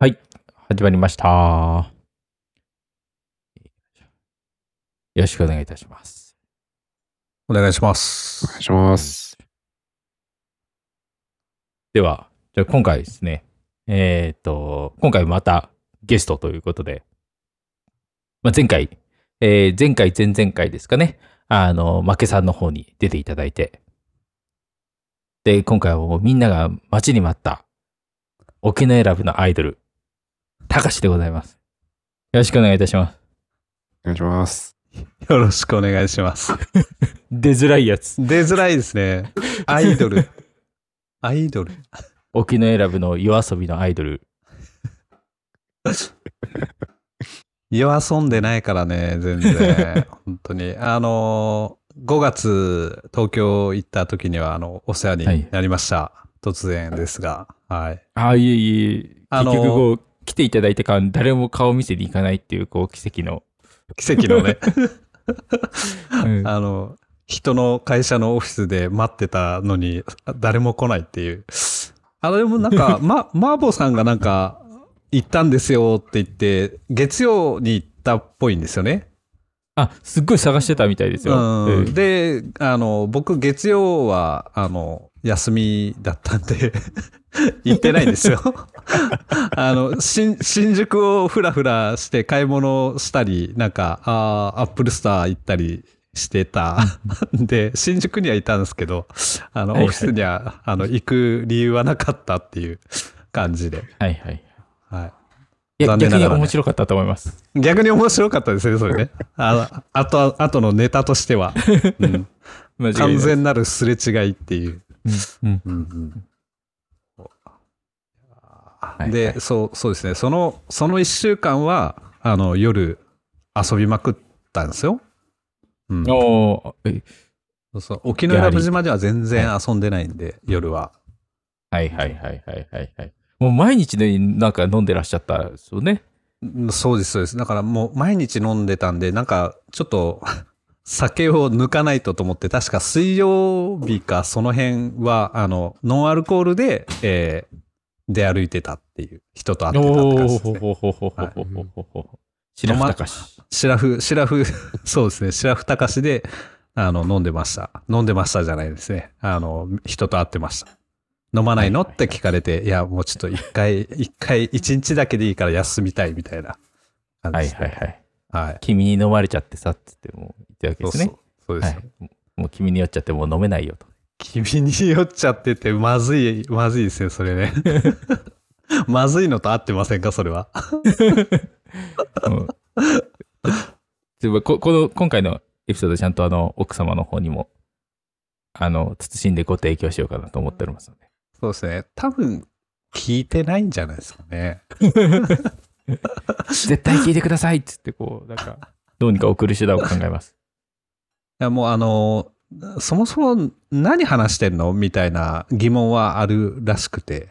はい、始まりました。よろしくお願いいたします。お願いします。お願いします。では、じゃあ今回ですね、えっ、と、今回またゲストということで、まあ、前回、えー前回、前々回ですかね、あの、負けさんの方に出ていただいて、で、今回はもうみんなが待ちに待った、沖縄選ぶのアイドル、たかしでございます。よろしくお願いいたします。お願いします。よろしくお願いします。出づらいやつ。出づらいですね。アイドル。アイドル。沖縄選ぶの夜遊びのアイドル。夜遊んでないからね、全然。本当に。あのー、5月東京行った時には、あの、お世話になりました。突然ですが。はい。ああ、いえいえ、あの結局来ていただいた間、誰も顔見せに行かないっていう、こう、奇跡の。奇跡のね、うん あの、人の会社のオフィスで待ってたのに、誰も来ないっていう。あの、でもなんか、ま、マーボーさんがなんか、行ったんですよって言って、月曜に行ったっぽいんですよね。あ、すっごい探してたみたいですよ。うんうんで、あの、僕、月曜は、あの、休みだったんで、行ってないんですよ。あの、新、新宿をふらふらして買い物したり、なんか、あーアップルスター行ったりしてたんで、新宿にはいたんですけど、あの、はいはいオフィスには、あの、行く理由はなかったっていう感じで。はいはい。はい。いや、逆に面白かったと思います。逆に面白かったですね、それね。ああと、あとのネタとしては。うん 完。全なるすれ違いっていう。うんうんはいで、そう、そうですね。その、その一週間は、あの、夜遊びまくったんですよ。うん。おーえそうそう沖永良部島では全然遊んでないんで、夜は。はいはいはいはいはいはい。もう毎日ね、なんか飲んでらっしゃったんですよね。うんそうです、そうです。だからもう毎日飲んでたんで、なんか、ちょっと、酒を抜かないとと思って、確か水曜日かその辺は、あの、ノンアルコールで、えーで歩いてたっていう、人と会ってたって感じです、ね。白ふたかし。白ふ、そうですね、白ふたかしで、あの、飲んでました。飲んでましたじゃないですね。あの、人と会ってました。飲まないの、って聞かれて、いや、もうちょっと一回、一回、一日だけでいいから休みたいみたいな感じで。はいはいはい。はい、君に飲まれちゃってさっつっても言ってるわけですね。そうそうそうですね、はい、もう君に酔っちゃってもう飲めないよと。君に酔っちゃってて、まずい、まずいですね、それね。まずいのと合ってませんか、それは。うんここの今回のエピソードちゃんとあの奥様の方にもあの慎んでご提供しようかなと思っておりますのでそうですね。多分、聞いてないんじゃないですかね。絶対聞いてくださいっつってこうなんかどうにか送る手段を考えますいや、もうあの、そもそも何話してんのみたいな疑問はあるらしくて。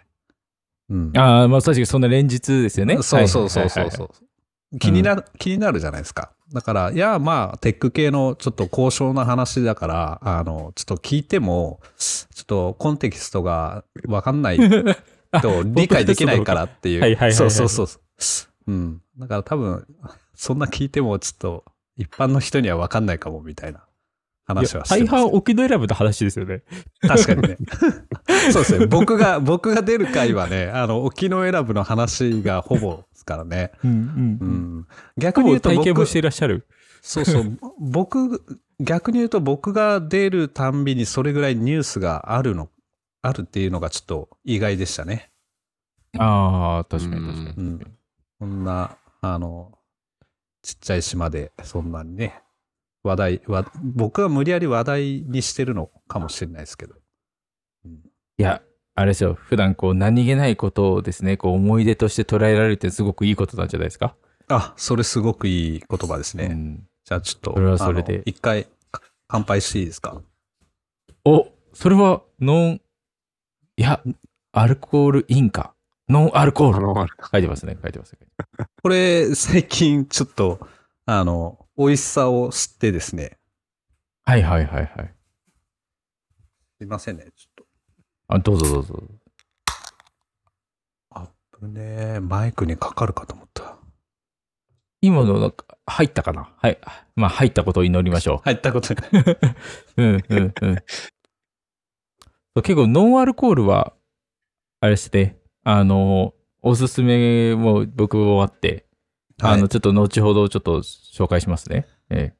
うん。ああまあ確かにそんな連日ですよねそうそうそうそうそう。気になる、気になるじゃないですか。だから、いや、まあ、テック系のちょっと高尚な話だから、あの、ちょっと聞いても、ちょっとコンテキストがわかんないと 理解できないからっていう。はいはいはいはいそうそうそうそう。うん。だから多分、そんな聞いてもちょっと一般の人にはわかんないかもみたいな話はしてます、大半沖永良部の話ですよね確かにね。そうですね。僕が、僕が出る回はね、あの、沖永良部の話がほぼですからね。うんううんん。逆に言うと僕体験もしていらっしゃる？そうそう。僕、逆に言うと僕が出るたんびにそれぐらいニュースがあるの、あるっていうのがちょっと意外でしたね。ああ確かに確かに、うんこんな、あの、ちっちゃい島でそんなにね、話題、わ僕は無理やり話題にしてるのかもしれないですけど。うんいやあれですよ普段こう何気ないことをですねこう思い出として捉えられるってすごくいいことなんじゃないですか、あ、それすごくいい言葉ですね。うんじゃあちょっと、それはそれで一回か乾杯していいですか？お、それはノン、いや、アルコールインか。ノンアルコール。あの、書いてますね、書いてます。これ、最近ちょっと、あの、美味しさを知ってですね。はいはいはいはい。すいませんね、ちょっと。あ、どうぞどうぞ。アッ危ねえマイクにかかるかと思った。今のなんか入ったかな？はい。まあ入ったことを祈りましょ 入ったこと。う。うんうんうん。結構ノンアルコールは、あれですね、あの、おすすめも僕もあって、あの、はい、ちょっと後ほどちょっと紹介しますね。ええ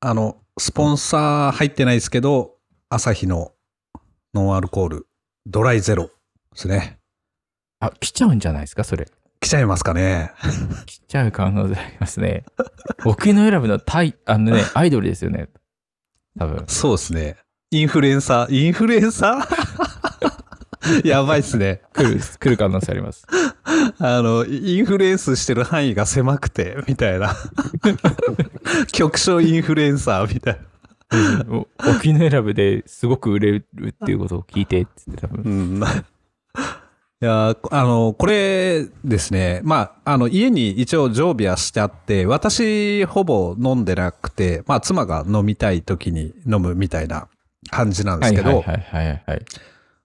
あの、スポンサー入ってないですけど、朝日のノンアルコール、ドライゼロですね。あ、来ちゃうんじゃないですか、それ。来ちゃいますかね。来ちゃう可能性ありますね。僕の選ぶのはタイ、あのね、アイドルですよね。多分。そうですね。インフルエンサー、インフルエンサー？やばいっすね。来る、来る可能性あります。あの、インフルエンスしてる範囲が狭くて、みたいな。局所インフルエンサーみたいな。お沖の選ぶですごく売れるっていうことを聞いて、つって多分。うん。いやあの、これですね。まあ、あの、家に一応常備はしてあって、私ほぼ飲んでなくて、まあ、妻が飲みたい時に飲むみたいな感じなんですけど、はいはいはいはいはい。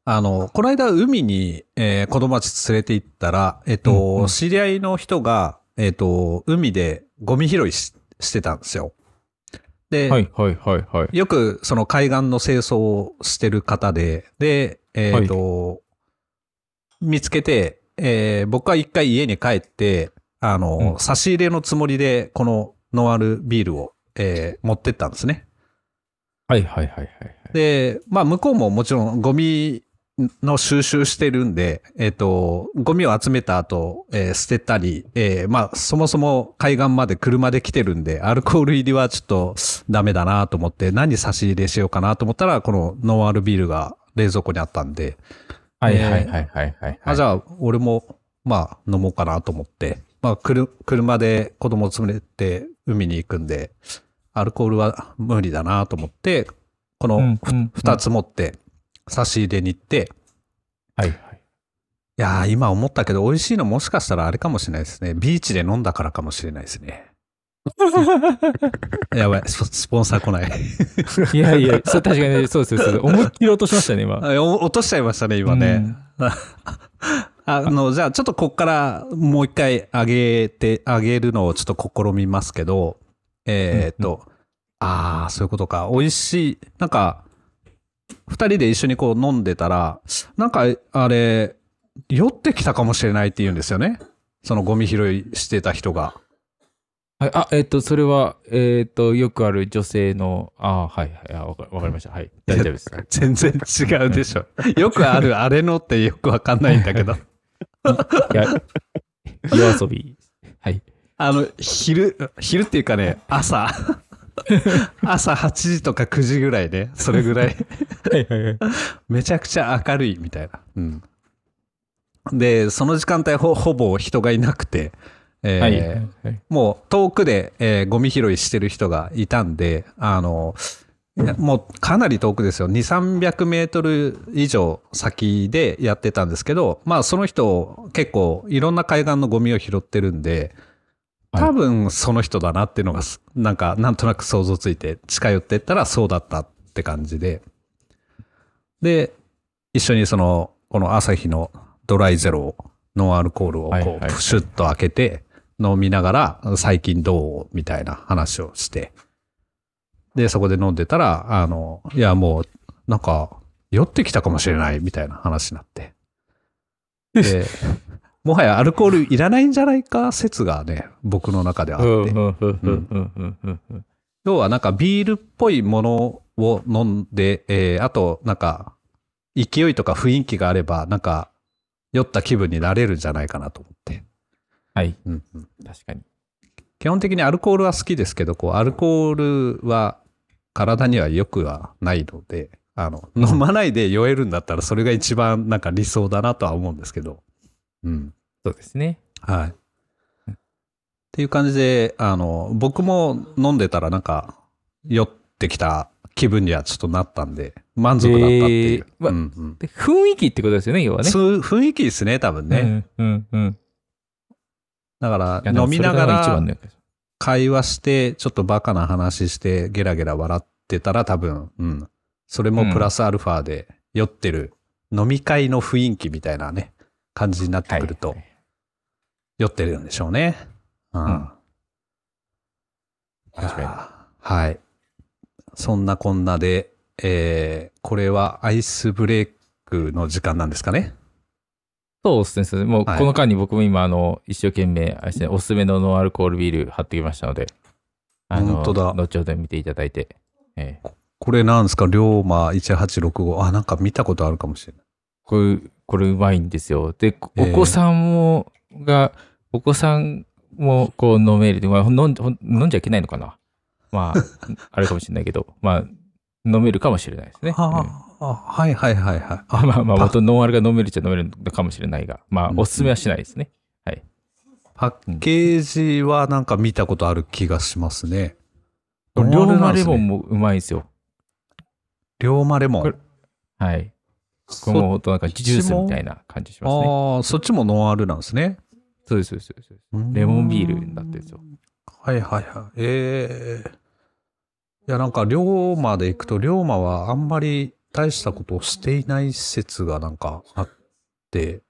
あの、この間海に、えー子供たち連れて行ったら、えっ、と、うんうん知り合いの人が、えっ、と、海でゴミ拾いししてたんですよ。で、はいはいはいはい。よくその海岸の清掃をしてる方で、で、えっ、と、見つけて、えー僕は一回家に帰って、あの、うん差し入れのつもりで、このノンアルビールを、えー持ってったんですね。はいはいはいはいはい。で、まあ、向こうももちろんゴミの収集してるんで、えっ、と、ゴミを集めた後、えー捨てたり、えーまあ、そもそも海岸まで車で来てるんで、アルコール入りはちょっとダメだなと思って、何差し入れしようかなと思ったら、このノンアルビールが冷蔵庫にあったんで、はいはいはいはいはい。あ、じゃあ、俺も、まあ、飲もうかなと思って、まあ、くる車で子供を連れて海に行くんで、アルコールは無理だなと思って、このうんうんうん。二つ持って差し入れに行って、はいはい。いやー、今思ったけど、美味しいのもしかしたらあれかもしれないですね。ビーチで飲んだからかもしれないですね。やばい、ススポンサー来ない。いやいや、そう確かにねそうですそうです。思いっきり落としましたね、今。落としちゃいましたね、今ね。あの、じゃあ、ちょっとこっからもう一回上げて、上げるのをちょっと試みますけど、えーっと、ああ、そういうことか。美味しい。なんか、二人で一緒にこう飲んでたら、なんか、あれ、酔ってきたかもしれないって言うんですよね。そのゴミ拾いしてた人が。はい、あ、えっ、と、それは、えっ、と、よくある女性の、あはいはい、あわかわかりました。はい。大丈夫です。全然違うでしょ。よくあるあれのってよくわかんないんだけど。いや、夜遊び。はい。あの、昼、昼っていうかね、朝。朝8時とか9時ぐらいね。それぐらい。はいはいはい。めちゃくちゃ明るいみたいな。うん。で、その時間帯ほほぼ人がいなくて、えーはいはいはい。もう遠くで、えーゴミ拾いしてる人がいたんで、あの、もうかなり遠くですよ。2、300メートル以上先でやってたんですけど、まあその人結構いろんな海岸のゴミを拾ってるんで、はい多分その人だなっていうのがす、なんかなんとなく想像ついて近寄ってったらそうだったって感じで。で、一緒にその、この朝日のドライゼロを、ノンアルコールをこうプシュッと開けて飲みながら最近どうみたいな話をして。で、そこで飲んでたら、あの、いやもうなんか酔ってきたかもしれないみたいな話になって。で、もはやアルコールいらないんじゃないか説がね、僕の中であって。要はなんかビールっぽいものを飲んで、えー、あとなんか勢いとか雰囲気があれば、なんか酔った気分になれるんじゃないかなと思って。はい。うんうん、確かに。基本的にアルコールは好きですけど、こうアルコールは体には良くはないので、あの飲まないで酔えるんだったらそれが一番なんか理想だなとは思うんですけど。うん。そうですね。はい。っていう感じで、あの、僕も飲んでたらなんか、酔ってきた気分にはちょっとなったんで、満足だったっていう。えーわうんうんで雰囲気ってことですよね、要はね。雰囲気ですね、多分ね。うんうんうん。だから、飲みながら会話して、ちょっとバカな話して、ゲラゲラ笑ってたら多分、うん。それもプラスアルファで酔ってる飲み会の雰囲気みたいなね、感じになってくると、酔ってるんでしょうね。うん。うん確かにはい。そんなこんなで、えー、これはアイスブレイクの時間なんですかね？そうですね。もうはいこの間に僕も今、あの、一生懸命、あれですね、おすすめのノンアルコールビール貼ってきましたので、あの、本当だ後ほど見ていただいて、えーこれなんですか？龍馬1865。あ、なんか見たことあるかもしれない。これ、これうまいんですよ。で、おえー子さんも、が、お子さんもこう飲める。まあ、飲ん飲んじゃいけないのかな。まあ、あれかもしれないけど、まあ、飲めるかもしれないですね。うんああ、はいはいはいはい。あ まあまあ、パ元ノンアルが飲めるっちゃ飲めるのかもしれないが、まあう、んおすすめはしないですね。パッケージはなんか見たことある気がしますね。龍馬レモンも。もうまいですよ。龍馬レモン？はい。これもなんかジュースみたいな。な感じしますね。ああ、そっちもノンアルなんですね。そうです、そうです、そうです。レモンビールになってるんですよ。はいはいはい。ええいや、なんか、龍馬で行くと、龍馬はあんまり大したことをしていない説がなんかあって、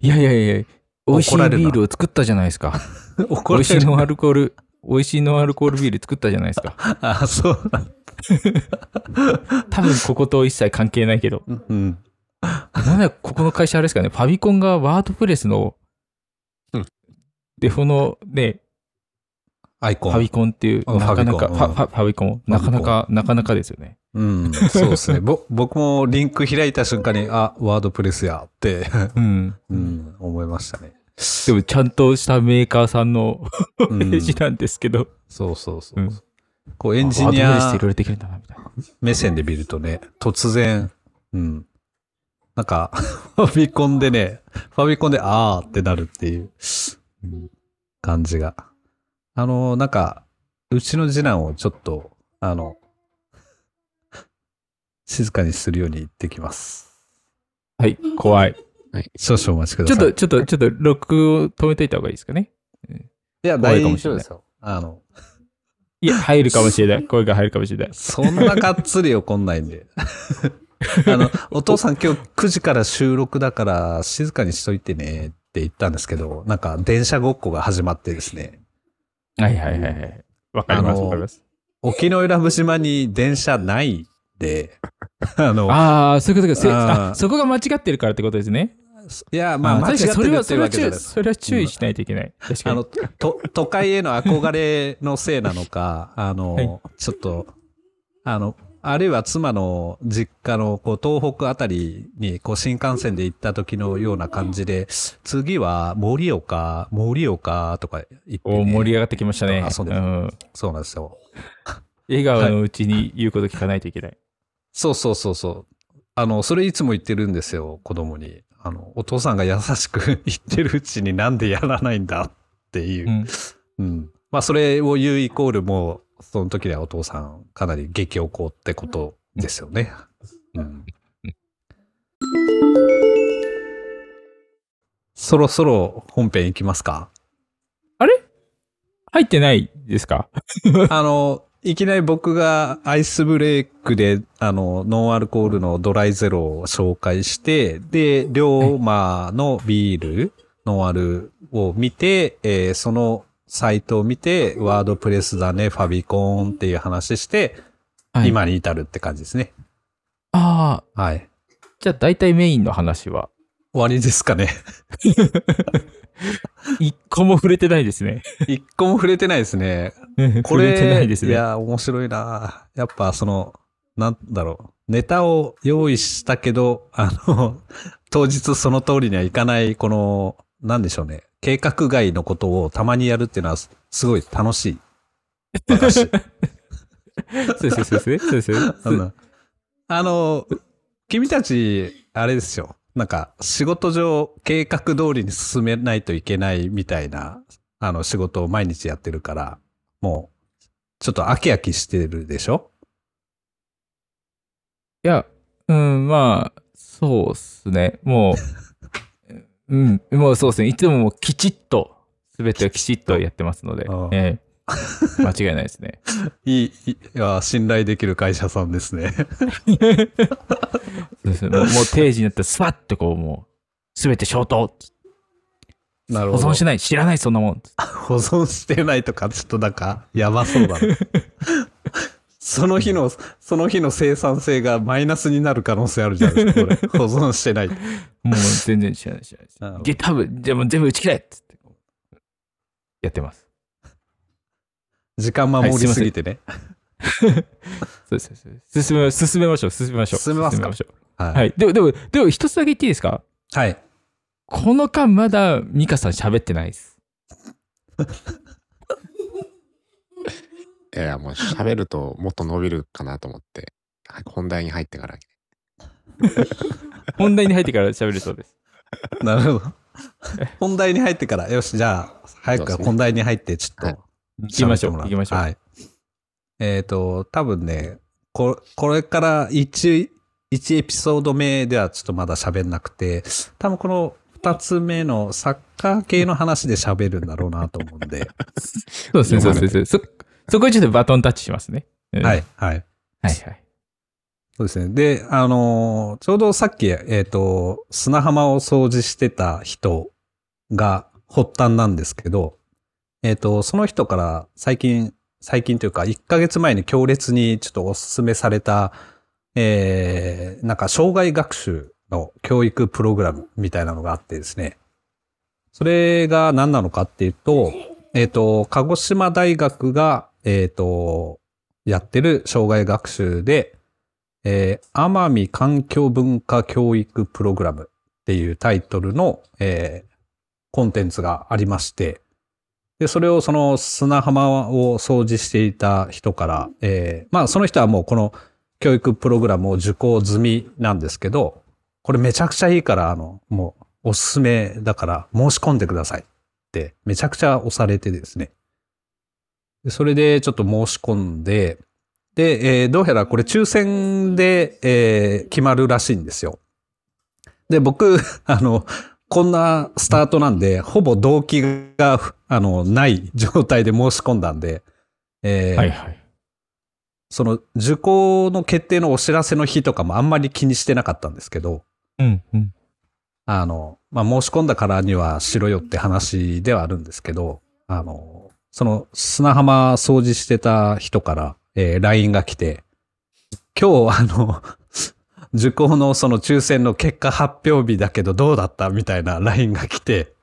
いやいやいや、美味しいビールを作ったじゃないですか。怒美味しいノンアる。ルコール、美味しいノンアルコールビール作ったじゃないですか。あ、そうなん 多分ここと一切関係ないけど。うん。なんだここの会社あれですかね、ファビコンがワードプレスの、うんデフォのね、アイコン。ファビコンっていう、うんなかなか、ファビコンファビコン、なかなか、なかなかですよね。うん。そうですね。ぼ 僕もリンク開いた瞬間に、あ、ワードプレスやって、うん。うん、思いましたね。でもちゃんとしたメーカーさんのうん ページなんですけど、そうそうそう。うんこうエンジニアワードプレスっていろいろできるんだな、みたいな。目線で見るとね、突然、うん。なんか、ファビコンでね、ファビコンであーってなるっていう、うん感じが。あの、なんか、うちの次男をちょっと、あの、静かにするように言ってきます。はい、怖い。少々お待ちください。ちょっと、ちょっと、ちょっと、録を止めといた方がいいですかね。いや、大怖いかもしれない丈夫ですよ。あの、いや、入るかもしれない。声が入るかもしれない。そんながっつり怒んないんで。あの、お父さん今日9時から収録だから静かにしといてねって言ったんですけど、なんか電車ごっこが始まってですね、はいはいはいはい。わかります、わかります。沖永良部島に電車ないんで、あの、ああ、そういうことか。そこが間違ってるからってことですね。いや、まあ間違ってるっていうはそれは注意わけじゃない。それは注意しないといけない。確かに。あの、と、都会への憧れのせいなのか、あの、はいちょっと、あの、あるいは妻の実家のこう東北あたりにこう新幹線で行った時のような感じで、次は盛岡、盛岡とか言って、ね。お盛り上がってきましたね。あそうですん。そうなんですよ。笑顔のうちに言うこと聞かないといけない。そうそうそうそう。あの、それいつも言ってるんですよ、子供に。あの、お父さんが優しく 言ってるうちになんでやらないんだっていう。うん。うん。まあ、それを言うイコールもう、その時にはお父さん、かなり激おこってことですよね。うん。そろそろ本編いきますか？入ってないですか？あの、いきなり僕がアイスブレイクで、あの、ノンアルコールのドライゼロを紹介して、で、龍馬のビール、ノンアルを見て、えーそのサイトを見て、ワードプレスだね、ファビコンっていう話して、はい今に至るって感じですね。ああ、はい。じゃあ大体メインの話は、終わりですかね。一個も触れてないですね。一個も触れてないですね。こ 触れてないれ、ですね。いや、面白いなやっぱその、なんだろう。ネタを用意したけど、あの、当日その通りにはいかない、この、なんでしょうね。計画外のことをたまにやるっていうのはすすごい楽しい。私。そうです、そうです、そうです。あの、あの君たち、あれですよ。なんか、仕事上、計画通りに進めないといけないみたいな、あの、仕事を毎日やってるから、もう、ちょっと飽き飽きしてるでしょ？いや、うん、まあ、そうっすね。もう、うん、もうそうですね。いつももうきちっと、すべてをきちっとやってますのでええ 間違いないですね。いい、いいや、信頼できる会社さんですね。そうですねもうもう定時になったらスパッとこう、もすべて消灯。保なるほど。存しない。知らない、そんなもん。保存してないとか、ちょっとなんか、やばそうだな。その日の、その日の生産性がマイナスになる可能性あるじゃないですか、これ。保存してない。もう全然知らない、知らない。GitHub、でも全部打ち切れっつって。やってます。時間守りすぎてね。そうですそうです。進め、進めましょう、進めましょう。進めますか？しょう。は。はいい。でも、でも、でも一つだけ言っていいですか？はい。この間まだミカさん喋ってないです。いやもう喋るともっと伸びるかなと思って、はい本題に入ってから。本題に入ってから喋るそうです。なるほど。本題に入ってから、よし、じゃあ、早く本題に入って、ちょっはいと、行きましょう、行きましょう。はい。えっ、と、多分ね、ここれから1、1エピソード目ではちょっとまだ喋んなくて、多分この2つ目のサッカー系の話で喋るんだろうなと思うんで、そうですね、そうですね。そ、そこにちょっとバトンタッチしますね。うんはい、はい。はいはい。そうですね。で、あのーちょうどさっき、えっ、と、砂浜を掃除してた人が発端なんですけど、えっ、と、その人から最近、最近というか、1ヶ月前に強烈にちょっとお勧めされた、えー、なんか、障害学習の教育プログラムみたいなのがあってですね。それが何なのかっていうと、えっ、と、鹿児島大学が、えっ、と、やってる障害学習で、えー、奄美環境文化教育プログラムっていうタイトルの、えーコンテンツがありまして、で、それをその砂浜を掃除していた人から、えーまあその人はもうこの教育プログラムを受講済みなんですけど、これめちゃくちゃいいから、あの、もうおすすめだから申し込んでくださいってめちゃくちゃ押されてですね。でそれでちょっと申し込んで、で、えーどうやらこれ抽選で、えー決まるらしいんですよ。で、僕、あの、こんなスタートなんで、ほぼ動機が、あの、ない状態で申し込んだんで、えーはいはい。その受講の決定のお知らせの日とかもあんまり気にしてなかったんですけど、うんうん。あの、まあ、申し込んだからにはしろよって話ではあるんですけど、あの、その砂浜掃除してた人から、えー LINE が来て、今日あの、受講のその抽選の結果発表日だけどどうだった？みたいな LINE が来て、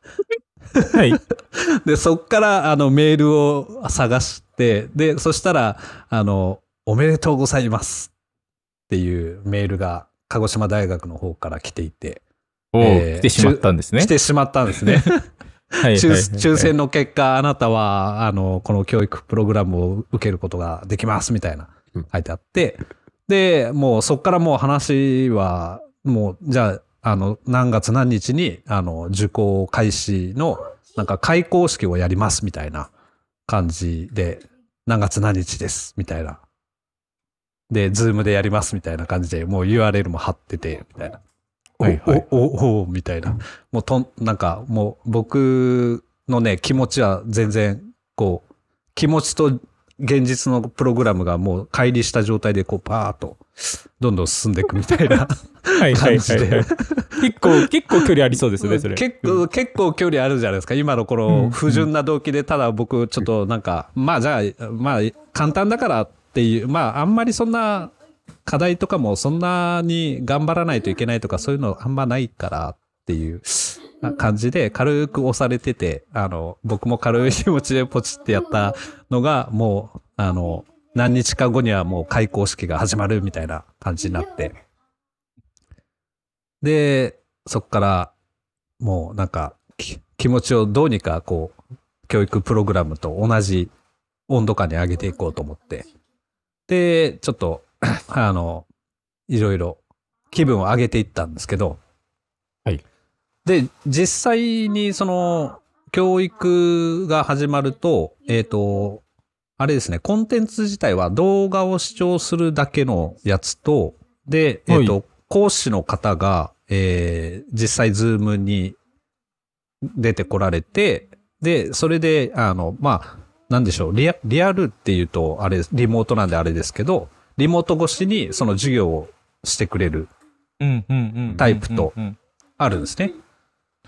はい。で、そっからあのメールを探して、で、そしたら、あの、おめでとうございますっていうメールが鹿児島大学の方から来ていて、おえーー来てしまったんですね。来てしまったんですね。はいはい抽選の結果、あなたは、あの、この教育プログラムを受けることができます、みたいなうん、書いてあって、で、もうそっからもう話は、もう、じゃあ、あの、何月何日に、あの、受講開始の、なんか開講式をやります、みたいな感じで、何月何日です、みたいな。で、ズームでやります、みたいな感じで、もう URL も貼ってて、みたいな。はいはいお、お、お、お、みたいな。もうとん、なんかもう僕のね、気持ちは全然、こう、気持ちと現実のプログラムがもう乖離した状態でこうパーッと、どんどん進んでいくみたいな はいはい感じではいはい。。結構、結構距離ありそうですね、それ。結構、結構距離あるじゃないですか。今のこうんの不純な動機で、ただ僕ちょっとなんか、まあじゃあ、まあ簡単だからっていう、まああんまりそんな課題とかもそんなに頑張らないといけないとかそういうのあんまないからっていう感じで軽く押されてて、あの、僕も軽い気持ちでポチってやったのが、もう、あの、何日か後にはもう開講式が始まるみたいな感じになって。で、そっから、もうなんか、き気持ちをどうにかこう、教育プログラムと同じ温度感に上げていこうと思って。で、ちょっと、あの、いろいろ気分を上げていったんですけど。はい。で、実際にその、教育が始まると、えっ、と、あれですね、コンテンツ自体は動画を視聴するだけのやつと、で、えっ、と、はい講師の方が、えー実際ズームに出てこられて、で、それで、あの、まあ、なんでしょう、リアリアルっていうと、あれ、リモートなんであれですけど、リモート越しにその授業をしてくれる。タイプとあるんですね。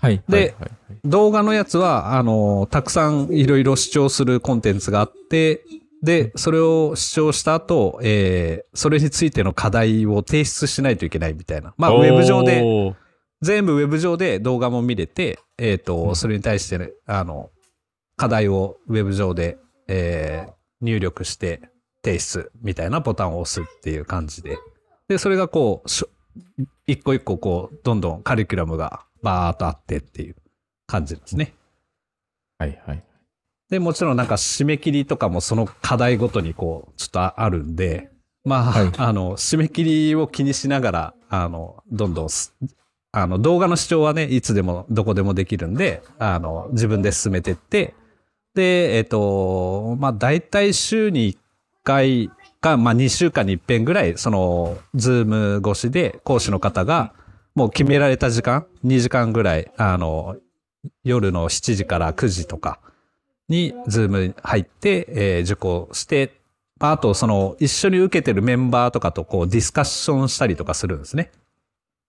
はい。ではいはいはい動画のやつは、あの、たくさんいろいろ視聴するコンテンツがあって、で、それを視聴した後、えーそれについての課題を提出しないといけないみたいな。まあ、ウェブ上で、全部ウェブ上で動画も見れて、えっ、と、それに対してね、あの、課題をウェブ上で、えー入力して提出みたいなボタンを押すっていう感じで。で、それがこう、一個一個こう、どんどんカリキュラムがバーっとあってっていう感じですね。はいはい。で、もちろんなんか締め切りとかもその課題ごとにこう、ちょっとああるんで、まあ、はいあの、締め切りを気にしながら、あの、どんどんす、あの、動画の視聴はね、いつでもどこでもできるんで、あの、自分で進めてって、で、えっ、と、まあ、大体週に1回か、まあ、2週間に1遍ぐらい、その、 Zoom 越しで講師の方が、もう決められた時間、2時間ぐらい、あの、夜の7時から9時とかに、 Zoom に入って、えー受講して、まああと、その、一緒に受けてるメンバーとかと、こう、ディスカッションしたりとかするんですね。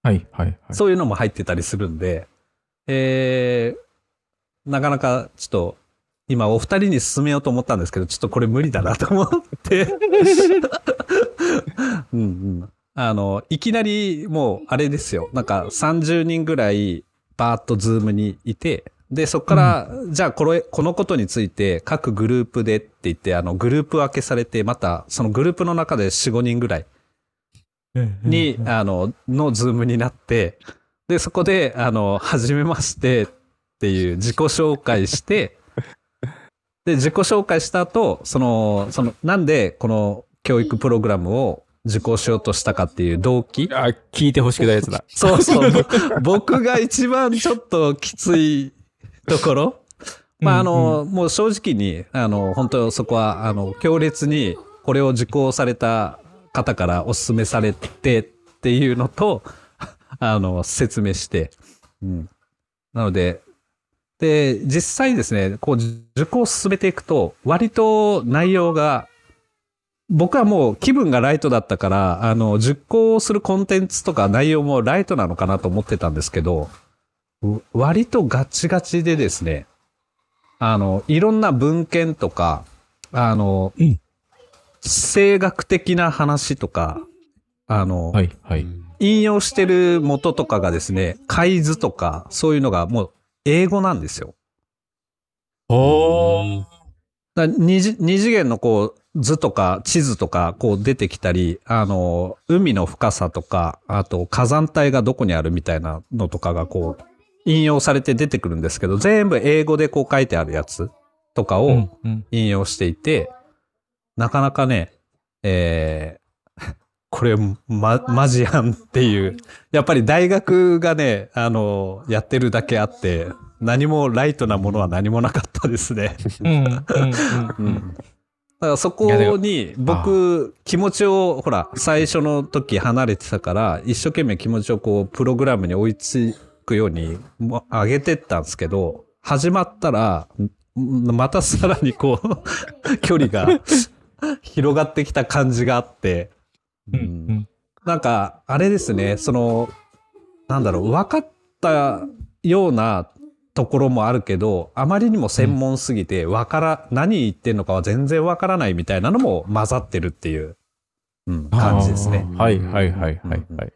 はいはいはい。そういうのも入ってたりするんで、えー、なかなかちょっと、今お二人に勧めようと思ったんですけど、ちょっとこれ無理だなと思って。う んうん。あの、いきなりもうあれですよ。なんか30人ぐらいバーッと Zoom にいて、で、そこから、じゃあこれ、このことについて各グループでって言って、あの、グループ分けされて、またそのグループの中で4、5人ぐらいに、あの、のズームになって、で、そこで、あの、はじめましてっていう自己紹介して、で、自己紹介した後、その、その、なんでこの教育プログラムを受講しようとしたかっていう動機？あ、聞いてほしくないやつだ。そうそう。ぼ僕が一番ちょっときついところ？まあ、あの、もう正直に、あの、本当そこは、あの、強烈にこれを受講された方からお勧めされてっていうのと、あの、説明して。うん。なので、で、実際ですね、こう、受講を進めていくと、割と内容が、僕はもう気分がライトだったから、あの、受講するコンテンツとか内容もライトなのかなと思ってたんですけど、う割とガチガチでですね、あの、いろんな文献とか、あの、うん生学的な話とか、あの、はいはい。引用してる元とかがですね、海図とか、そういうのがもう英語なんですよ。おー。二次元のこう図とか地図とかこう出てきたり、あの、海の深さとか、あと火山帯がどこにあるみたいなのとかがこう引用されて出てくるんですけど、全部英語でこう書いてあるやつとかをうんうん引用していて、なかなかね、えー これ、ま、マジやんっていう。やっぱり大学がね、あの、やってるだけあって、何もライトなものは何もなかったですね。うんうんうんううんん。だからそこに僕気持ちをほら最初の時離れてたから一生懸命気持ちをこうプログラムに追いつくようにも上げてったんですけど始まったらんまたさらにこう 距離が 広がってきた感じがあって、うん。うん。なんかあれですねそのなんだろう分かったようなところもあるけどあまりにも専門すぎてわから、何言ってんのかは全然わからないみたいなのも混ざってるっていう、うん、感じですね。はいはいはいはいはい。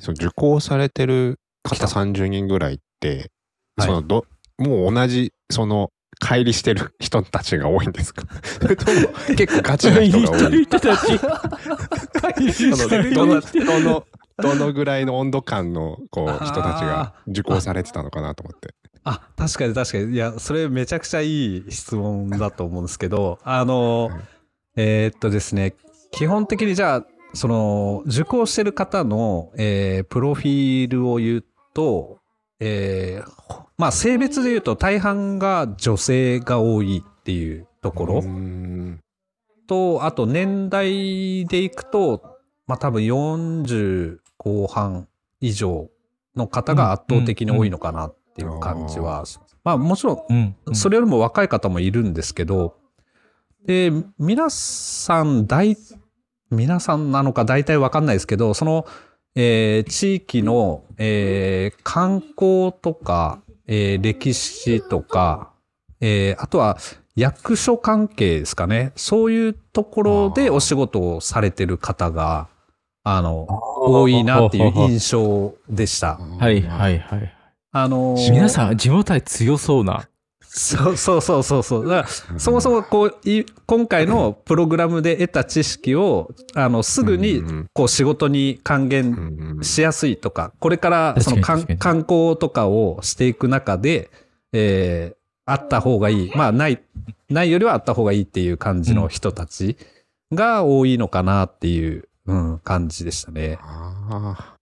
その受講されてる方30人ぐらいって、はい。そのどもう同じその乖離してる人たちが多いんですか？結構ガチな人が多い。人たち。そのどのどのぐらいの温度感のこう人たちが受講されてたのかなと思って。あ、確かに確かに。いや、それめちゃくちゃいい質問だと思うんですけど、あのはい、えーっとですね、基本的にじゃあ、その、受講してる方の、えープロフィールを言うと、えーほまあ、性別で言うと大半が女性が多いっていうところと、あと年代でいくと、まあ多分40後半以上の方が圧倒的に多いのかなっていう感じは、まあもちろうんそれよりも若い方もいるんですけど、で、皆さん大、皆さんなのか大体わかんないですけど、その、えー地域の、えー観光とか、えー歴史とか、えーあとは役所関係ですかね。そういうところでお仕事をされてる方が、あの、多いなっていう印象でした。はいはいはい。あのー皆さん、地元愛強そうな。そう そうそうそうそう。だから、そもそもこう、い今回のプログラムで得た知識を、あの、すぐにうんこう仕事に還元うんしやすいとか、これからその観光とかをしていく中で、えーあった方がいい。まあ、ない、ないよりはあった方がいいっていう感じの人たちが多いのかなっていう、うん、感じでしたね。あ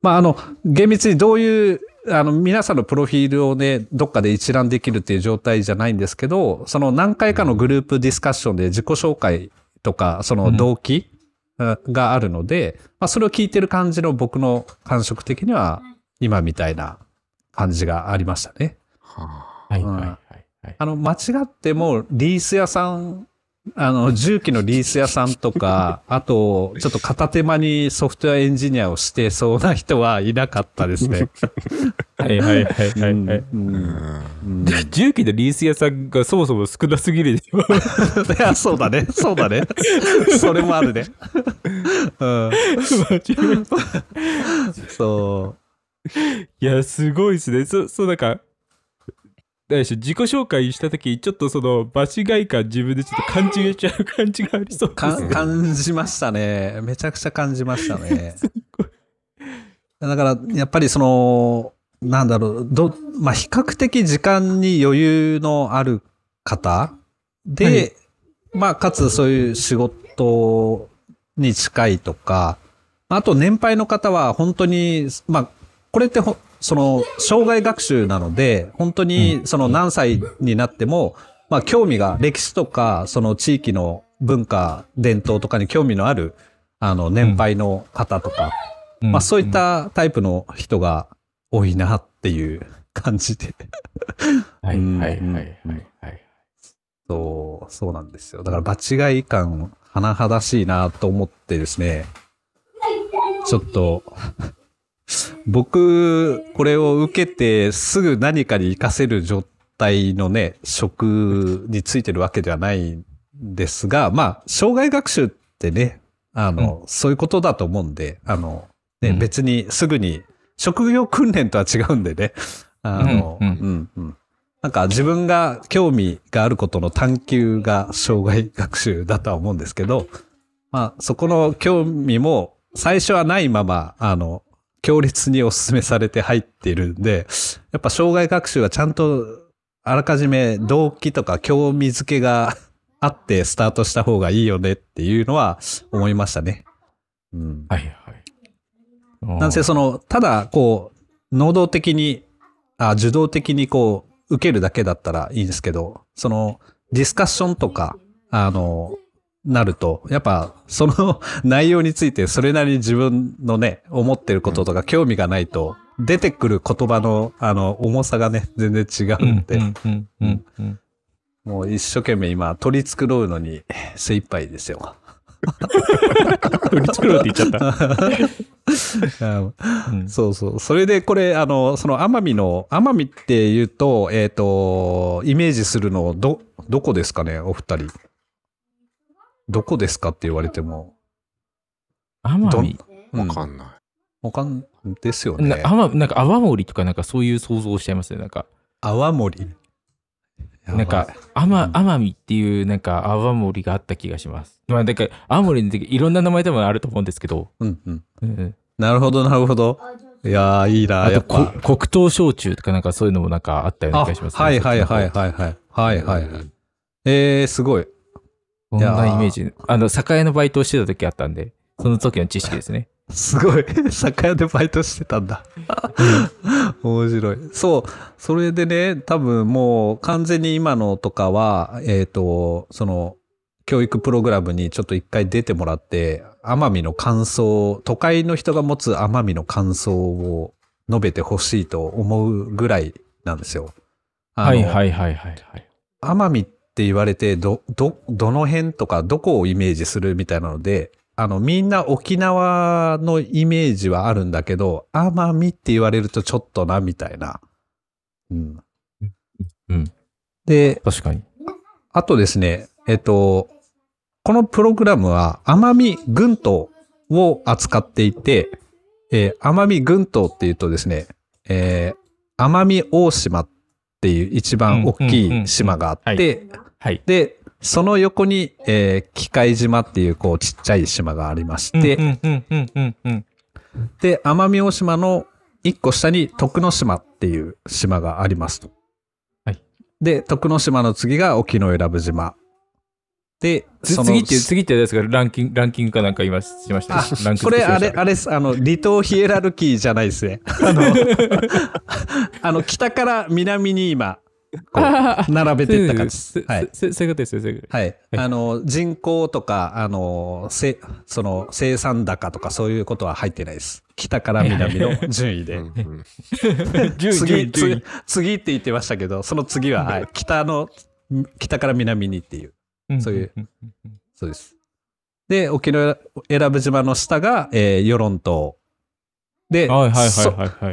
まあ、あの、厳密にどういう、あの、皆さんのプロフィールをね、どっかで一覧できるっていう状態じゃないんですけど、その何回かのグループディスカッションで自己紹介とか、その動機あがあるので、まあ、それを聞いてる感じの僕の感触的には、今みたいな感じがありましたね。ーははいはいはいはい。あの、間違っても、リース屋さん、あの、重機のリース屋さんとか、あと、ちょっと片手間にソフトウェアエンジニアをしてそうな人はいなかったですね。はいはいはいはいはい。重機のリース屋さんがそもそも少なすぎるでしょ。いや、そうだね。そうだね。それもあるね。うん。そいや、すごいですね。そ、そう、なんか、何でし自己紹介したとき、ちょっとその、場違い感自分でちょっと勘違いしちゃう感じがありそうですね。感じましたね。めちゃくちゃ感じましたね。だから、やっぱりその、なんだろう、ど、まあ、比較的時間に余裕のある方で、はいまあ、かつそういう仕事に近いとか、あと年配の方は本当に、まあ、これってほその、障害学習なので、本当にその何歳になっても、まあ、興味が、歴史とか、その地域の文化、伝統とかに興味のある、あの、年配の方とか、うんまあ、そういっ、たタイプの人が多いなっていう感じで。はいはいはいはい。そう、そうなんですよ。だから場違い感、甚だしいなと思ってですね、ちょっと、僕、これを受けてすぐ何かに活かせる状態のね、職についてるわけではないんですが、まあ、障害学習ってね、あの、そういうことだと思うんで、あの、ね、うん。別にすぐに、職業訓練とは違うんでね、あの、ううん。ん、うん、なんか自分が興味があることの探求が障害学習だとは思うんですけど、まあそこの興味も最初はないまま、あの、強烈にお勧めされて入っているんで、やっぱ障害学習はちゃんとあらかじめ動機とか興味づけがあってスタートした方がいいよねっていうのは思いましたね。うん。はいはい。なんせその、ただ、こう、能動的に、あ、受動的にこう、受けるだけだったらいいんですけど、その、ディスカッションとか、あの、なると、やっぱ、その 内容についてそれなりに自分のね、思ってることとか興味がないと、出てくる言葉の、あの、重さがね、全然違ううんで。もう一生懸命今、取り繕うのに精一杯ですよ。取り繕うって言っちゃった。そうそう。それでこれ、あの、その奄美の、奄美って言うと、えっ、と、イメージするの、ど、どこですかね、お二人。どこですかって言われても、奄美うんわかんない。わかんですよなね。奄なんか泡盛とかなんかそういう想像をしちゃいますね。なんか、泡盛？なんか、奄奄美っていうなんか泡盛があった気がします。まあ、だから、泡盛にいろんな名前多分あると思うんですけど、うんうん。うんなるほど、なるほど。いやー、いいな、あやっぱ。とこ黒糖焼酎とかなんかそういうのもなんかあったようなあ、気がしますね。はいはいはいはいはい。はいはいはい。えー、すごい。そんなイメージ。あの、酒屋のバイトをしてた時あったんで、その時の知識ですね。すごい。酒屋でバイトしてたんだ。面白い。そう。それでね、多分もう完全に今のとかは、えっ、と、その、教育プログラムにちょっと一回出てもらって、奄美の感想、都会の人が持つ奄美の感想を述べてほしいと思うぐらいなんですよ。はいはいはいはいはい。奄美って言われて、ど、ど、どの辺とか、どこをイメージするみたいなので、あの、みんな沖縄のイメージはあるんだけど、奄美って言われるとちょっとな、みたいなうん。うん。で、確かに。あとですね、えっと、このプログラムは奄美群島を扱っていて、えー奄美群島っていうとですね、えー奄美大島っていう一番大きい島があって、はい。で、その横に、えー、機械島っていうこうちっちゃい島がありまして。で、奄美大島の一個下に徳之島っていう島がありますと。はい。で、徳之島の次が沖永良部島。で、そのつ次って次ってやつがランキング、ランキングかなんか今しました？これあれ、あれです。あの、離島ヒエラルキーじゃないですね。あの、あの、北から南に今、並べていった感じそです。はい。そそういうことですよ、そういうこと。はい。あの、人口とか、あの、せ、その、生産高とかそういうことは入ってないです。北から南の順位で。うんうん10次、10次、次って言ってましたけど、その次は、はい、北の、北から南にっていう、そういう。そうです。で、沖永良部島の下が、えー、与論島。で。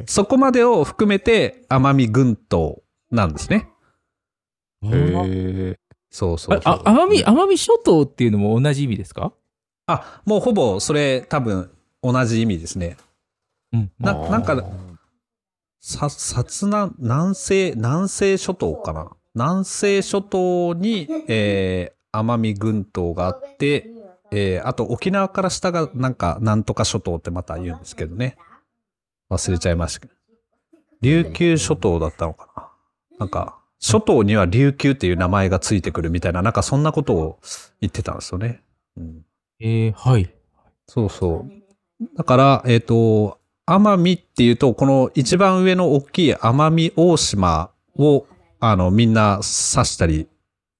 そこまでを含めて奄美群島なんですね。へえ。そうそうあ奄美、奄美諸島っていうのも同じ意味ですか？あ、もうほぼそれ多分同じ意味ですね。うん。ななんかさ、薩南、南西、南西諸島かな？南西諸島に、えー、奄美群島があって、えー、あと沖縄から下がなんか、なんとか諸島ってまた言うんですけどね。忘れちゃいましたけど。琉球諸島だったのかな？なんか、諸島には琉球っていう名前がついてくるみたいな、なんかそんなことを言ってたんですよね。うんえー、はい。そうそう。だから、えっ、と、奄美っていうと、この一番上の大きい奄美大島を、あの、みんな指したり、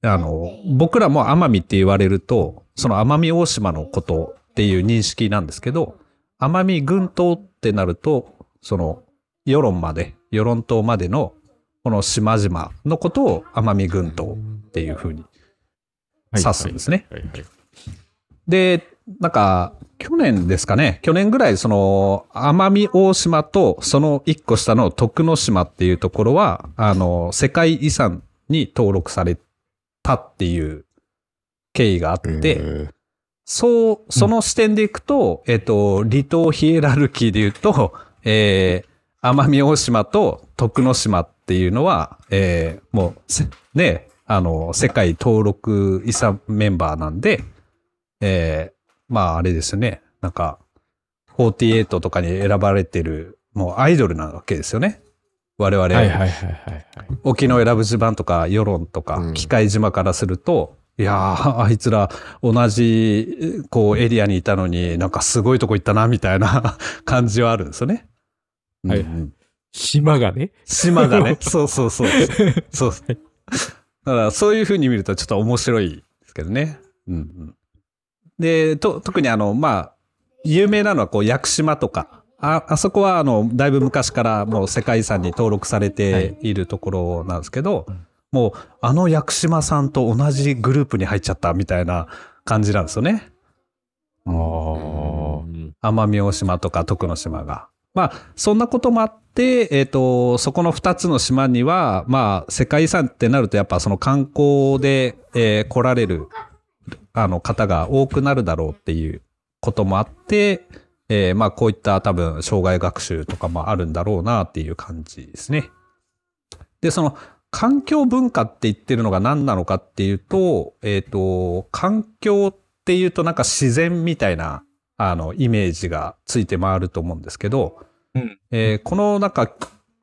あの、僕らも奄美って言われると、その奄美大島のことっていう認識なんですけど、奄美群島ってなると、その、与論まで、与論島までの、この島々のことを奄美群島っていうふうにはい。指すんですね。で、なんか、去年ですかね。去年ぐらい、その、奄美大島と、その一個下の徳之島っていうところは、あの、世界遺産に登録されたっていう経緯があって、へそう、その視点でいくと、えっ、と、離島ヒエラルキーで言うと、えー、奄美大島と徳之島っていうのは、えー、もうせ、ね、あの、世界登録遺産メンバーなんで、えー、まああれですね、なんか、48とかに選ばれてる、もうアイドルなわけですよね。我々、はいはいはいはいはい。沖永良部島とか与論とかうん機械島からすると、いやーあいつら同じこうエリアにいたのになんかすごいとこ行ったなみたいな 感じはあるんですよね。はいうんうん島がね。島がね。そうそうそう。そう。だからそういう風に見るとちょっと面白いですけどね。うんうん、で、と、特にあの、まあ、有名なのはこう、屋久島とか。あ、あそこはあの、だいぶ昔からもう世界遺産に登録されているところなんですけど、もう、あの屋久島さんと同じグループに入っちゃったみたいな感じなんですよね。ああ。奄美大島とか徳之島が。まあ、そんなこともあって、えっ、と、そこの二つの島には、まあ、世界遺産ってなると、やっぱその観光で、えー来られる、あの、方が多くなるだろうっていうこともあって、えーまあ、こういった多分、障害学習とかもあるんだろうなっていう感じですね。で、その、環境文化って言ってるのが何なのかっていうと、えっ、と、環境っていうとなんか自然みたいな、あの、イメージがついて回ると思うんですけど、うんえーこのなんか、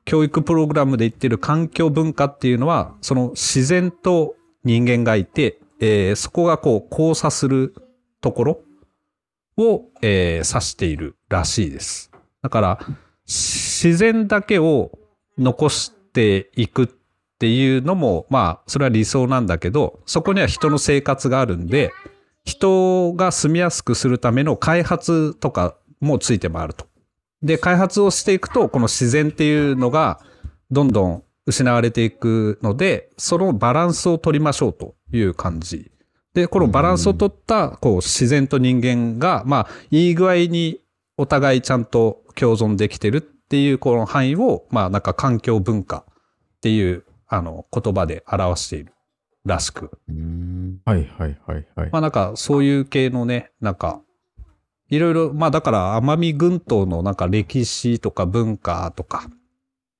教育プログラムで言ってる環境文化っていうのは、その自然と人間がいて、えーそこがこう交差するところを、えー指しているらしいです。だから、自然だけを残していくっていうのも、まあ、それは理想なんだけど、そこには人の生活があるんで、人が住みやすくするための開発とかもついて回ると。で、開発をしていくと、この自然っていうのがどんどん失われていくので、そのバランスを取りましょうという感じ。で、このバランスを取った、こう、自然と人間が、まあ、いい具合にお互いちゃんと共存できてるっていうこの範囲を、まあ、なんか環境文化っっていうあの言葉で表しているらしく。うんはいはいはいはい。まあなんかそういう系のね、なんか、いろいろ、まあだから奄美群島のなんか歴史とか文化とか、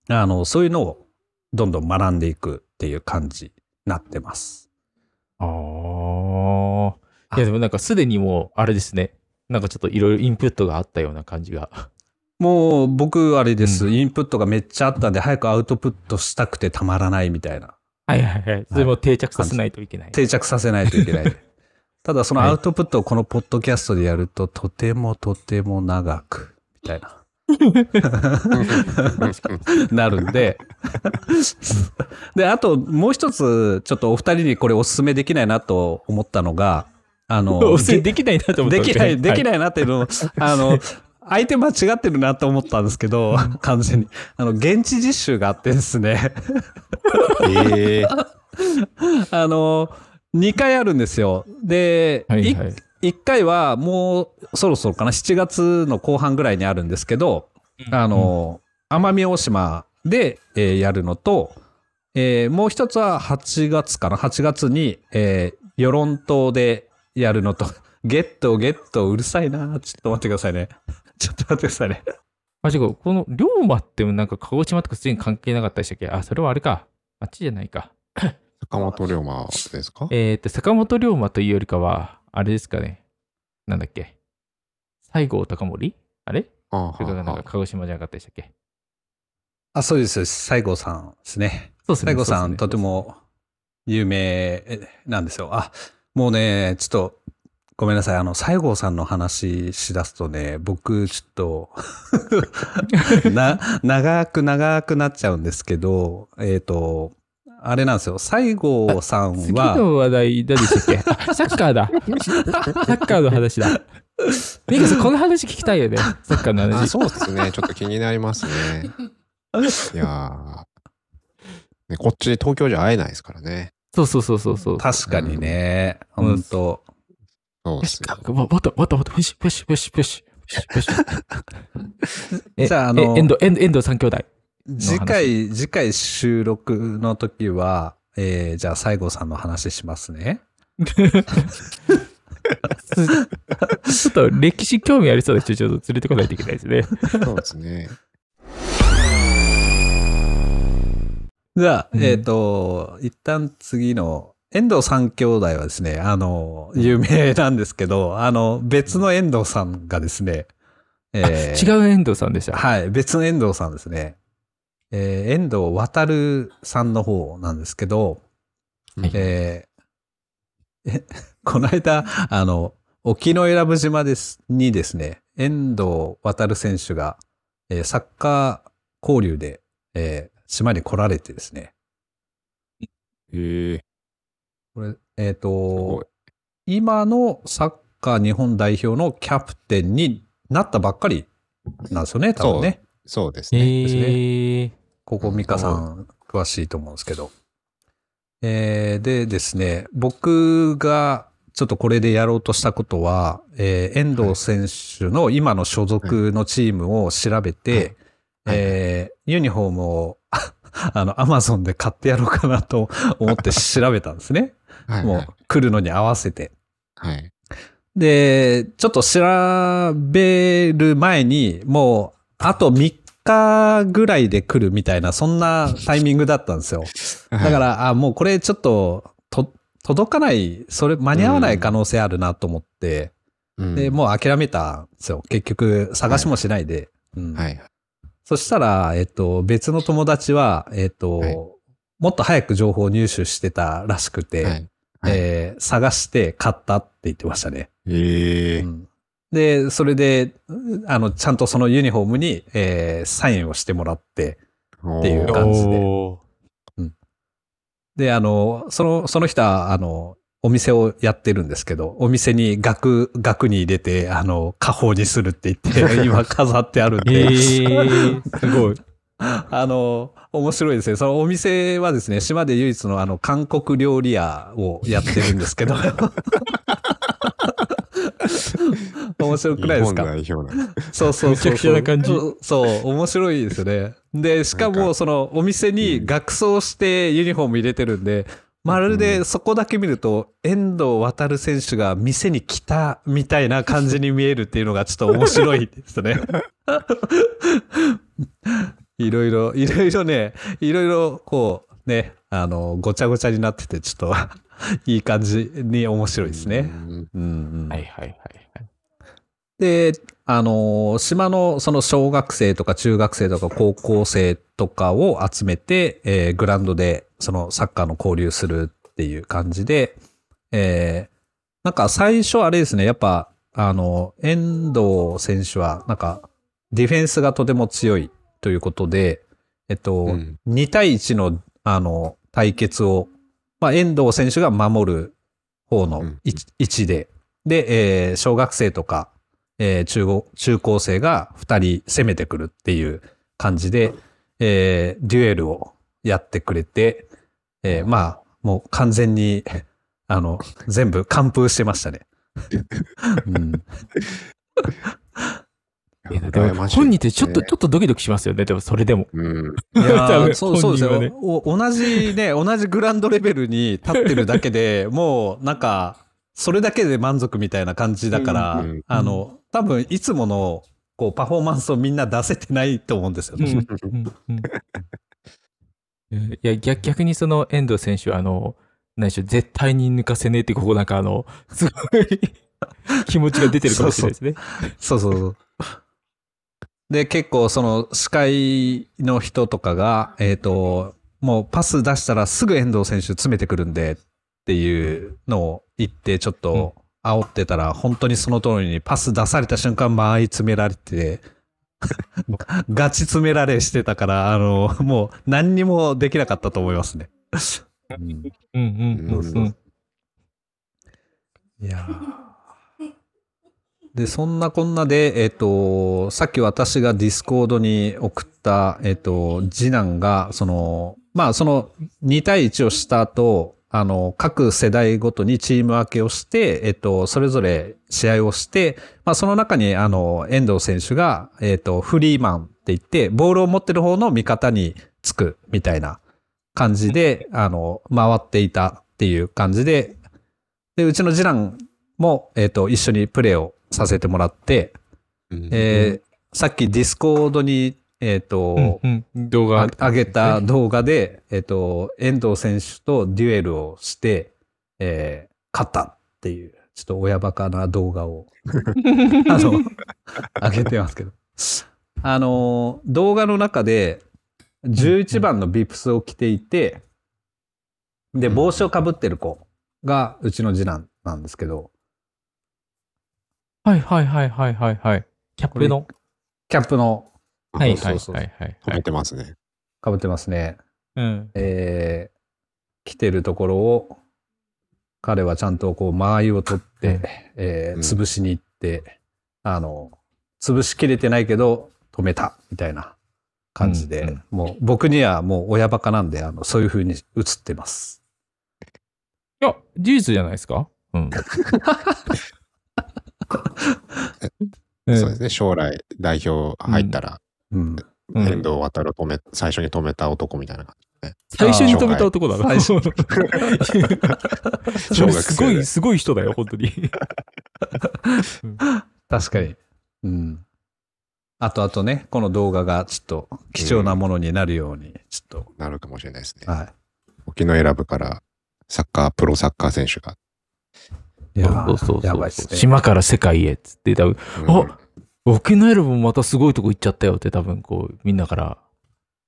あの、そういうのをどんどん学んでいくっていう感じになってます。ああ。いやでもなんかすでにもう、あれですね。なんかちょっといろいろインプットがあったような感じが。もう僕あれです、うインプットがめっちゃあったんで早くアウトプットしたくてたまらないみたいな。はいはいはい。それも定着させないといけない。定着させないといけない。ただそのはいアウトプットをこのポッドキャストでやるととてもとても長く、みたいな。なるんで。で、あともう一つ、ちょっとお二人にこれお勧めできないなと思ったのが、あの、できないなと思ったできない、できい。ないなっていうのを、あの、相手間違ってるなと思ったんですけど、完全に。あの、現地実習があってですね、ええ あの、2回あるんですよ。で、はいはい。1回はもうそろそろかな、7月の後半ぐらいにあるんですけど、あの、奄美大島で、えーやるのと、えーもう一つは8月かな、8月に、えー、与論島でやるのと、ゲットゲットうるさいな。ちょっと待ってくださいね。ちょっと待ってくださいね。あ、違う。この龍馬ってなんか鹿児島とかすでに関係なかったでしたっけ？あ、それはあれか。あっちじゃないか。坂本龍馬ですか？えっ、と、坂本龍馬というよりかは、あれですかね。なんだっけ？西郷隆盛？あれ？ああそれからなんかは鹿児島じゃなかったでしたっけ？あ、そうです。西郷さんですね。そうですね。西郷さん、ねとて。も有名なんですよ。あ、もうね、ちょっと、ごめんなさい。あの、西郷さんの話しだすとね、僕、ちょっと な、長く長くなっちゃうんですけど、えっ、と、あれなんですよ。西郷さん次は、の話題何でしたっけ？あサッカーだ。サッカーの話だ。ミカさん、この話聞きたいよね。サッカーのあ話。そうですね。ちょっと気になりますね。いやーね、こっち東京じゃ会えないですからね。そうそうそうそうそう。確かにね、うん本当そうですよし、よ。ももっともっともっと、プッシュプッシュプッシュプッシュプッシュプッシュ。え じゃああのえ遠藤、遠藤遠藤三兄弟。次回、次回収録の時は、えーじゃあ西郷さんの話しますね。ちょっと歴史興味ありそうな人ちょっと連れてこないといけないですね。そうですね。じゃあ、うんえっ、と、一旦次の、遠藤三兄弟はですね、あの、有名なんですけど、あの、別の遠藤さんがですね、えー違う遠藤さんでした。はい、別の遠藤さんですね。えー遠藤航さんの方なんですけど、はい。えーえ この間、あの、沖永良部島ですにですね、遠藤航選手が、えーサッカー交流で、えー島に来られてですね、ええこれ、えっ、すごい。と、今のサッカー日本代表のキャプテンになったばっかりなんですよね、多分ね。そうですえね。ー、ここ、ミカさん、詳しいと思うんですけど。えーでですね、僕がちょっとこれでやろうとしたことは、えー遠藤選手の今の所属のチームを調べて、はいえーユニフォームを、あの、アマゾンで買ってやろうかなと思って調べたんですね。はい、もうはい。来るのに合わせて。はい。で、ちょっと調べる前に、もう、あと3日ぐらいで来るみたいな、そんなタイミングだったんですよ。だから、あ、もうこれちょっと、と、届かない、それ間に合わない可能性あるなと思って、うん、で、もう諦めたんですよ。結局、探しもしないで。うんはい。そしたら、えっと、別の友達は、えっと、はいもっと早く情報を入手してたらしくて、はい。はいえー探して買ったって言ってましたね。ええうんで、それで、あの、ちゃんとそのユニフォームに、えーサインをしてもらって、っていう感じで。おで、あの、その、その人は、あの、お店をやってるんですけど、お店に額、額に入れて、あの、家宝にするって言って、今飾ってあるんで、ー、すごい。あの、面白いですね。そのお店はですね、島で唯一のあの、韓国料理屋をやってるんですけど、面白くないですか？日本代表なそうそうそうそう。めちゃくちゃな感じそう面白いですよね。で、しかも、その、お店に学装してユニフォーム入れてるんで、まるでそこだけ見ると、遠藤航選手が店に来たみたいな感じに見えるっていうのがちょっと面白いですね。いろいろ、いろいろね、いろいろこう、ね、あの、ごちゃごちゃになってて、ちょっと いい感じに面白いですね。うんはいはいはい。で、あの、島のその小学生とか中学生とか高校生とかを集めて、えーグラウンドでそのサッカーの交流するっていう感じで、えーなんか最初あれですね、やっぱ、あの、遠藤選手は、なんか、ディフェンスがとても強いということで、えっと、うん2対1の、あの、対決を、まあ、遠藤選手が守る方のうん位置で、で、えー小学生とか、えー中高中高生が2人攻めてくるっていう感じで、えーデュエルをやってくれて、えーまあ、もう完全に、あの、全部完封してましたね。うん、いやでも本人ってちょっと、ねちょっとドキドキしますよね。でもそれでも。うん。いや そうそうですよ、同じね、同じグラウンドレベルに立ってるだけで もうなんか、それだけで満足みたいな感じだから、うんうんあの、多分いつものこうパフォーマンスをみんな出せてないと思うんですよね。いや逆逆にその遠藤選手はあの何でしょう絶対に抜かせねえってここなんかあのすごい気持ちが出てるかもしれないですね。そうそうそう。で、結構その司会の人とかが、えっ、と、もうパス出したらすぐ遠藤選手詰めてくるんでっていうのを言ってちょっと煽ってたら、本当にその通りにパス出された瞬間間合い詰められて、ガチ詰められしてたから、あの、もう何にもできなかったと思いますね。うんうんうんうん。いやで、そんなこんなで、えっ、と、さっき私が Discord に送った、えっ、と、次男が、その、まあ、その2対1をした後、あの、各世代ごとにチーム分けをして、えっ、と、それぞれ試合をして、まあ、その中に、あの、遠藤選手が、えっ、と、フリーマンって言って、ボールを持ってる方の味方につくみたいな感じで、あの、回っていたっていう感じで、で、うちの次男も、えっ、と、一緒にプレーをさせてもらって、うん。えーさっき Discord に、えっ、と、うんうん。動画。あ上げた動画で、えっ、と、遠藤選手とデュエルをして、えー勝ったっていう、ちょっと親バカな動画を、あの、上げてますけど。あの、動画の中で、11番のビブスを着ていて、で、帽子をかぶってる子がうちの次男なんですけど、はいはいはいはいはいはい。キャップの？キャップのはいはいはいはい止めはい。てますね。かぶってますね。うん。えー来てるところを、彼はちゃんとこう間合いを取って、うんえーうん潰しに行って、あの、潰しきれてないけど止めたみたいな感じで、うんうんもう僕にはもう親バカなんで、あの、そういう風に映ってます。いや、事実じゃないですか？うん。うんそうですね。将来代表入ったら、うん。うん遠藤航を止め、最初に止めた男みたいな感最初に止めた男だな。最初すごい、すごい人だよ、本当に。確かに。うん。あとあとね、この動画がちょっと貴重なものになるように、ちょっじなるかもしれないですねと、。はい。沖永良部からサッカー、プロサッカー選手が。そうそうそう。島から世界へっつって、多分、うんあ沖縄よりもまたすごいとこ行っちゃったよって多分こう、みんなから、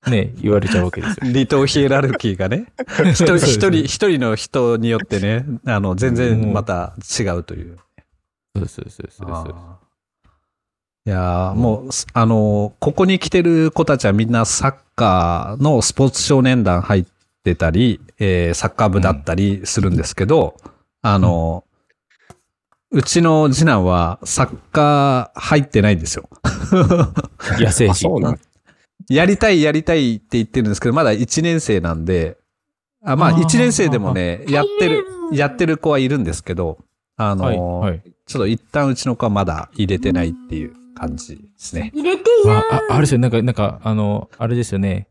ね、言われちゃうわけですよ。離島ヒエラルキーがね、一人、一人、一人の人によってね、あの、全然また違うという。そうそうそうそうそう。いやーもう、すあの、ここに来てる子たちはみんなサッカーのスポーツ少年団入ってたり、えーサッカー部だったりするんですけど、あの、うちの次男はサッカー入ってないんですよ。あ、野生児。そうなんやりたいやりたいって言ってるんですけど、まだ1年生なんで、あまああー1年生でもね、やってる、やってる子はいるんですけど、あの、はい、はい。ちょっと一旦うちの子はまだ入れてないっていう感じですね。入れてまやあ、ああるですよ。なんか、なんか、あの、あれですよね。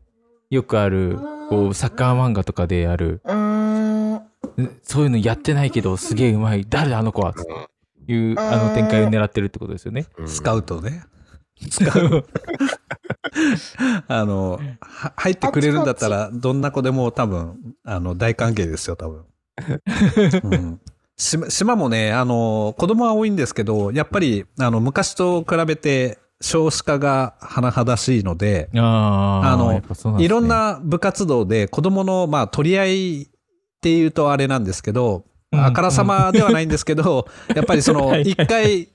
よくある、こう、サッカー漫画とかである、うーん。そういうのやってないけど、すげえうまい。誰だあの子はいう、あの展開を狙ってるってことですよね。うんスカウトね。スカウト。あの、は入ってくれるんだったら、どんな子でも多分、あの、大歓迎ですよ、多分。うん島島もね、あの、子供は多いんですけど、やっぱり、あの、昔と比べて少子化が甚だしいので、ああ、あのねいろん、な部活動で子供の、まあ、取り合いっていうとあれなんですけど、うんあからさまではないんですけど、やっぱりその、はいはい。一回、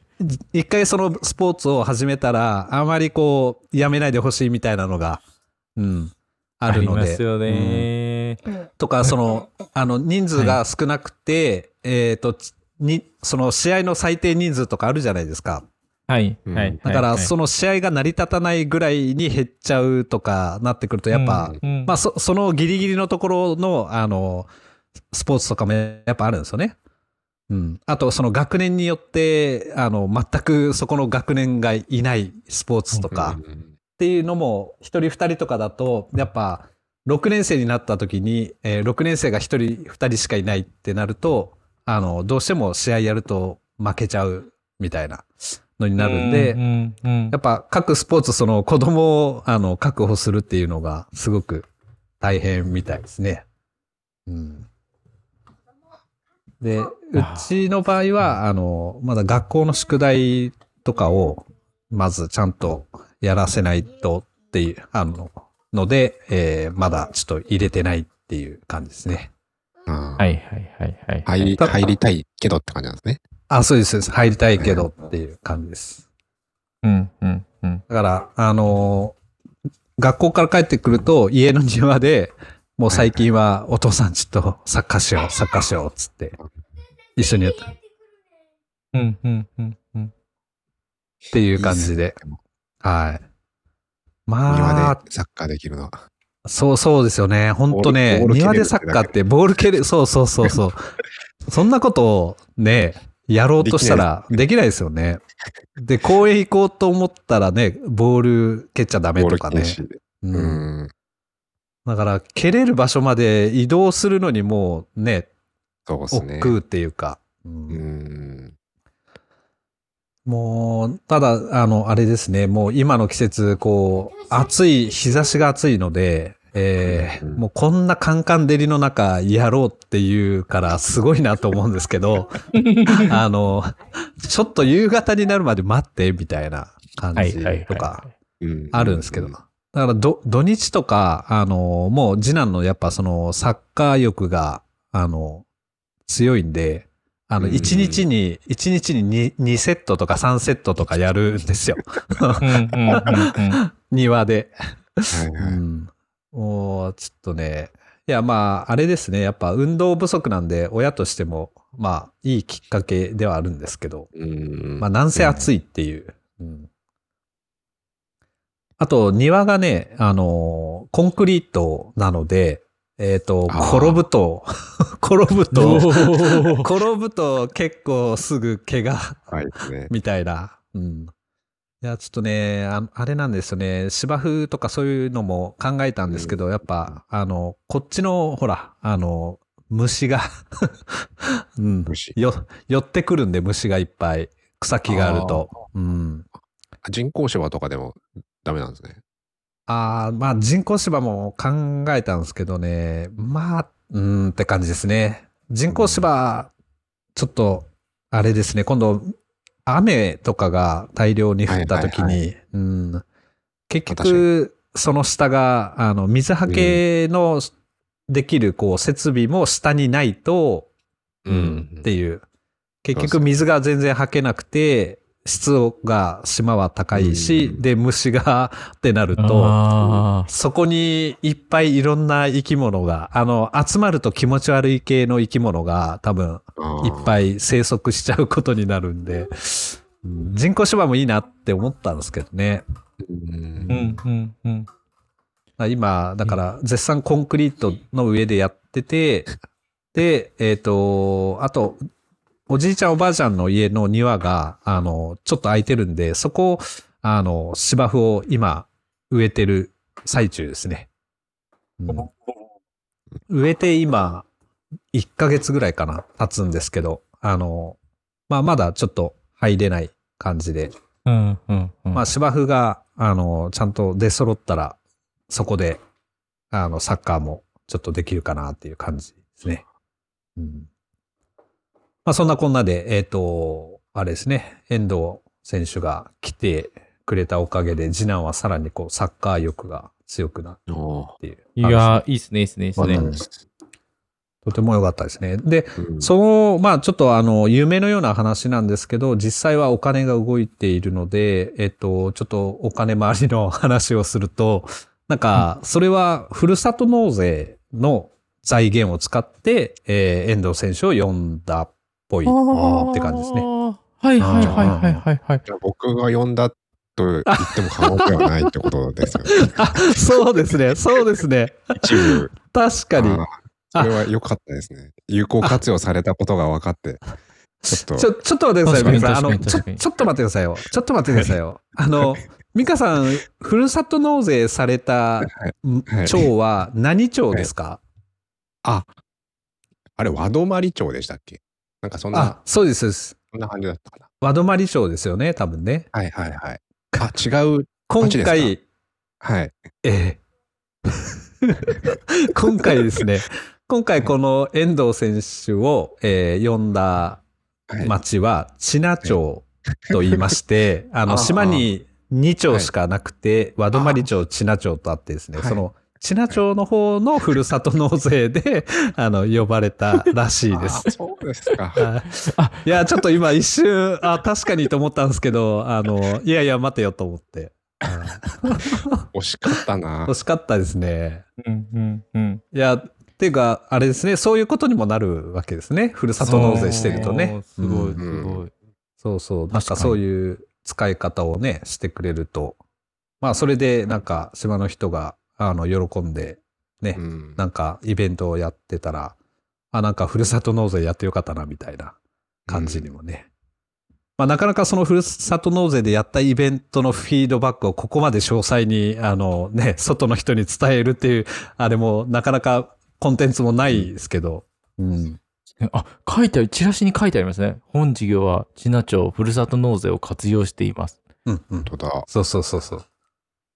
一回そのスポーツを始めたら、あまりこう、やめないでほしいみたいなのが、うん、あるので。ありますようん。ね。とか、その、あの、人数が少なくて、えっ、と、つに、その試合の最低人数とかあるじゃないですか。はい、うん。はい。だから、はい。その試合が成り立たないぐらいに減っちゃうとかなってくると、やっぱ、うん。うん。まあ、そそのギリギリのところの、あの、スポーツとかもやっぱあるんですよね。うん。あと、その学年によって、あの、全くそこの学年がいないスポーツとかうんっていうのも、一人二人とかだと、やっぱ、6年生になった時に、えー6年生が一人二人しかいないってなると、あの、どうしても試合やると負けちゃうみたいなのになるんで、うんうんうんやっぱ各スポーツその子供をあの確保するっていうのがすごく大変みたいですね。うん、で、うちの場合は、あの、まだ学校の宿題とかをまずちゃんとやらせないとっていう、あの、ので、えーまだちょっと入れてないっていう感じですね。はいはいはいはい。入り、た入りたいけどって感じなんですね。あ、そうですそうです。入りたいけどっていう感じです。うんうんうん。だから、あのー学校から帰ってくると、家の庭で、もう最近はお父さんちょっとサッカーしよう、サッカーしよう、つって、一緒にやったっうんうんうんうん。ていう感じで。はい。ま庭あ、でサッカーできるのは。そうそうですよね。本当ねボー、ル蹴れる庭でサッカーってボール蹴る、そうそうそうそう。そんなことをね、やろうとしたらできないですよね。で、公園行こうと思ったらね、ボール蹴っちゃダメとかね。うんうん。だから、蹴れる場所まで移動するのにもうね、そうですね。億劫っていうか。うんうん。もう、ただ、あの、あれですね、もう今の季節、こう、暑い、日差しが暑いので、えーうんもうこんなカンカン照りの中やろうっていうからすごいなと思うんですけど、あの、ちょっと夕方になるまで待ってみたいな感じ。とかうんあるんですけど。だからど、土日とか、あの、もう次男のやっぱそのサッカー欲が、あの、強いんで、あの、うん1日に、1日に 2, 2セットとか3セットとかやるんですよ。庭で。もう、ちょっとね、いや、まあ、あれですね。やっぱ運動不足なんで、親としても、まあ、いいきっかけではあるんですけど、うんまあ、なんせ暑いっていう。うんあと、庭がね、あの、コンクリートなので、えっ、ー転ぶと、転ぶおと、ー転ぶと 結構すぐ怪我はいですね。みたいな。うん。いや、ちょっとね、ああれなんですよね。芝生とかそういうのも考えたんですけど、やっぱ、あの、こっちの、ほら、あの、虫が、うん、虫よ、寄ってくるんで、虫がいっぱい。草木があると。うん。人工芝とかでもダメなんですね。ああ、まあ人工芝も考えたんですけどね。まあ、うーんって感じですね。人工芝、ちょっと、あれですね。今度、雨とかが大量に降った時はいに、うん、結確局、その下が、あの、水はけのできる、こう、設備も下にないと、うん、っていう。結局水が全然吐けなくて、湿度が島は高いし、うんで、虫がってなると、あそこにいっぱいいろんな生き物が、あの、集まると気持ち悪い系の生き物が多分いっい。ぱい生息しちゃうことになるんで、うん人工芝もいいなって思ったんですけどね。うんーうんうんうん。今、だから絶賛コンクリートの上でやってて、で、えっ、と、あと、おじいちゃんおばあちゃんの家の庭が、あの、ちょっと空いてるんで、そこを、あの、芝生を今、植えてる最中ですね。うん植えて今、1ヶ月ぐらいかな、経つんですけど、あの、まあ、まだちょっと入れない感じで、うんうんうん。まあ、芝生が、あの、ちゃんと出揃ったら、そこで、あの、サッカーもちょっとできるかなっていう感じですね。うん。まあ、そんなこんなで、えっ、と、あれですね、遠藤選手が来てくれたおかげで、次男はさらにこう、サッカー欲が強くなっおていう。いやー、いいっすね、いいっすね、いいっすね。ーとても良かったですね。で、うんその、まあちょっとあの、夢のような話なんですけど、実際はお金が動いているので、えっと、ちょっとお金回りの話をすると、なんか、それはふるさと納税の財源を使って、えー遠藤選手を呼んだっぽいって感じですね。はいはいはいはいはいはい。じゃあ僕が呼んだと言っても過言ではないってことですよね。あ、そうですね。そうですね。一部。確かに。それは良かったですね。有効活用されたことが分かって。ちょっと。ちょ、ちょっと待ってください、確かに皆さん。あの、ちょ、ちょっと待ってくださいよ。ちょっと待ってくださいよ。あの、美香さん、ふるさと納税されたはいんはい町は何町ですか、あ、あれ、和泊町でしたっけ？なんかそんなあ、、そうですそうです。そんな感じだったかな。和泊町ですよね、多分ね。はいはいはい。あ、違う。今回、はい。ええ 今回ですね、今回この遠藤選手を、えー呼んだはい。町は千奈町と言いまして、あの、あー島に2町しかなくて、和泊町、千奈町とあってですね、はいその、千奈町の方のふるさと納税で、あの、呼ばれたらしいですあ。そうですか。はいいや、ちょっと今一瞬、あ、確かにと思ったんですけど、あの、いやいや、待てよと思って。はい惜しかったな惜。しかったですね。うんうんうん。いや、っていうか、あれですね、そういうことにもなるわけですね。ふるさと納税してるとね。そうすごいうんすごい。そうそう。なん確かにかそういう使い方をね、してくれると。まあ、それで、なんか、島の人が、あの、喜んで、ね、うんなんか、イベントをやってたら、あ、なんか、ふるさと納税やってよかったな、みたいな感じにもね。まあ、なかなかそのふるさと納税でやったイベントのフィードバックをここまで詳細に、あのね、外の人に伝えるっていう、あれもなかなかコンテンツもないですけど、うん。あ、書いてある、チラシに書いてありますね。本事業は、千奈町ふるさと納税を活用しています。うん、うん本。当だ。そうそうそうそう。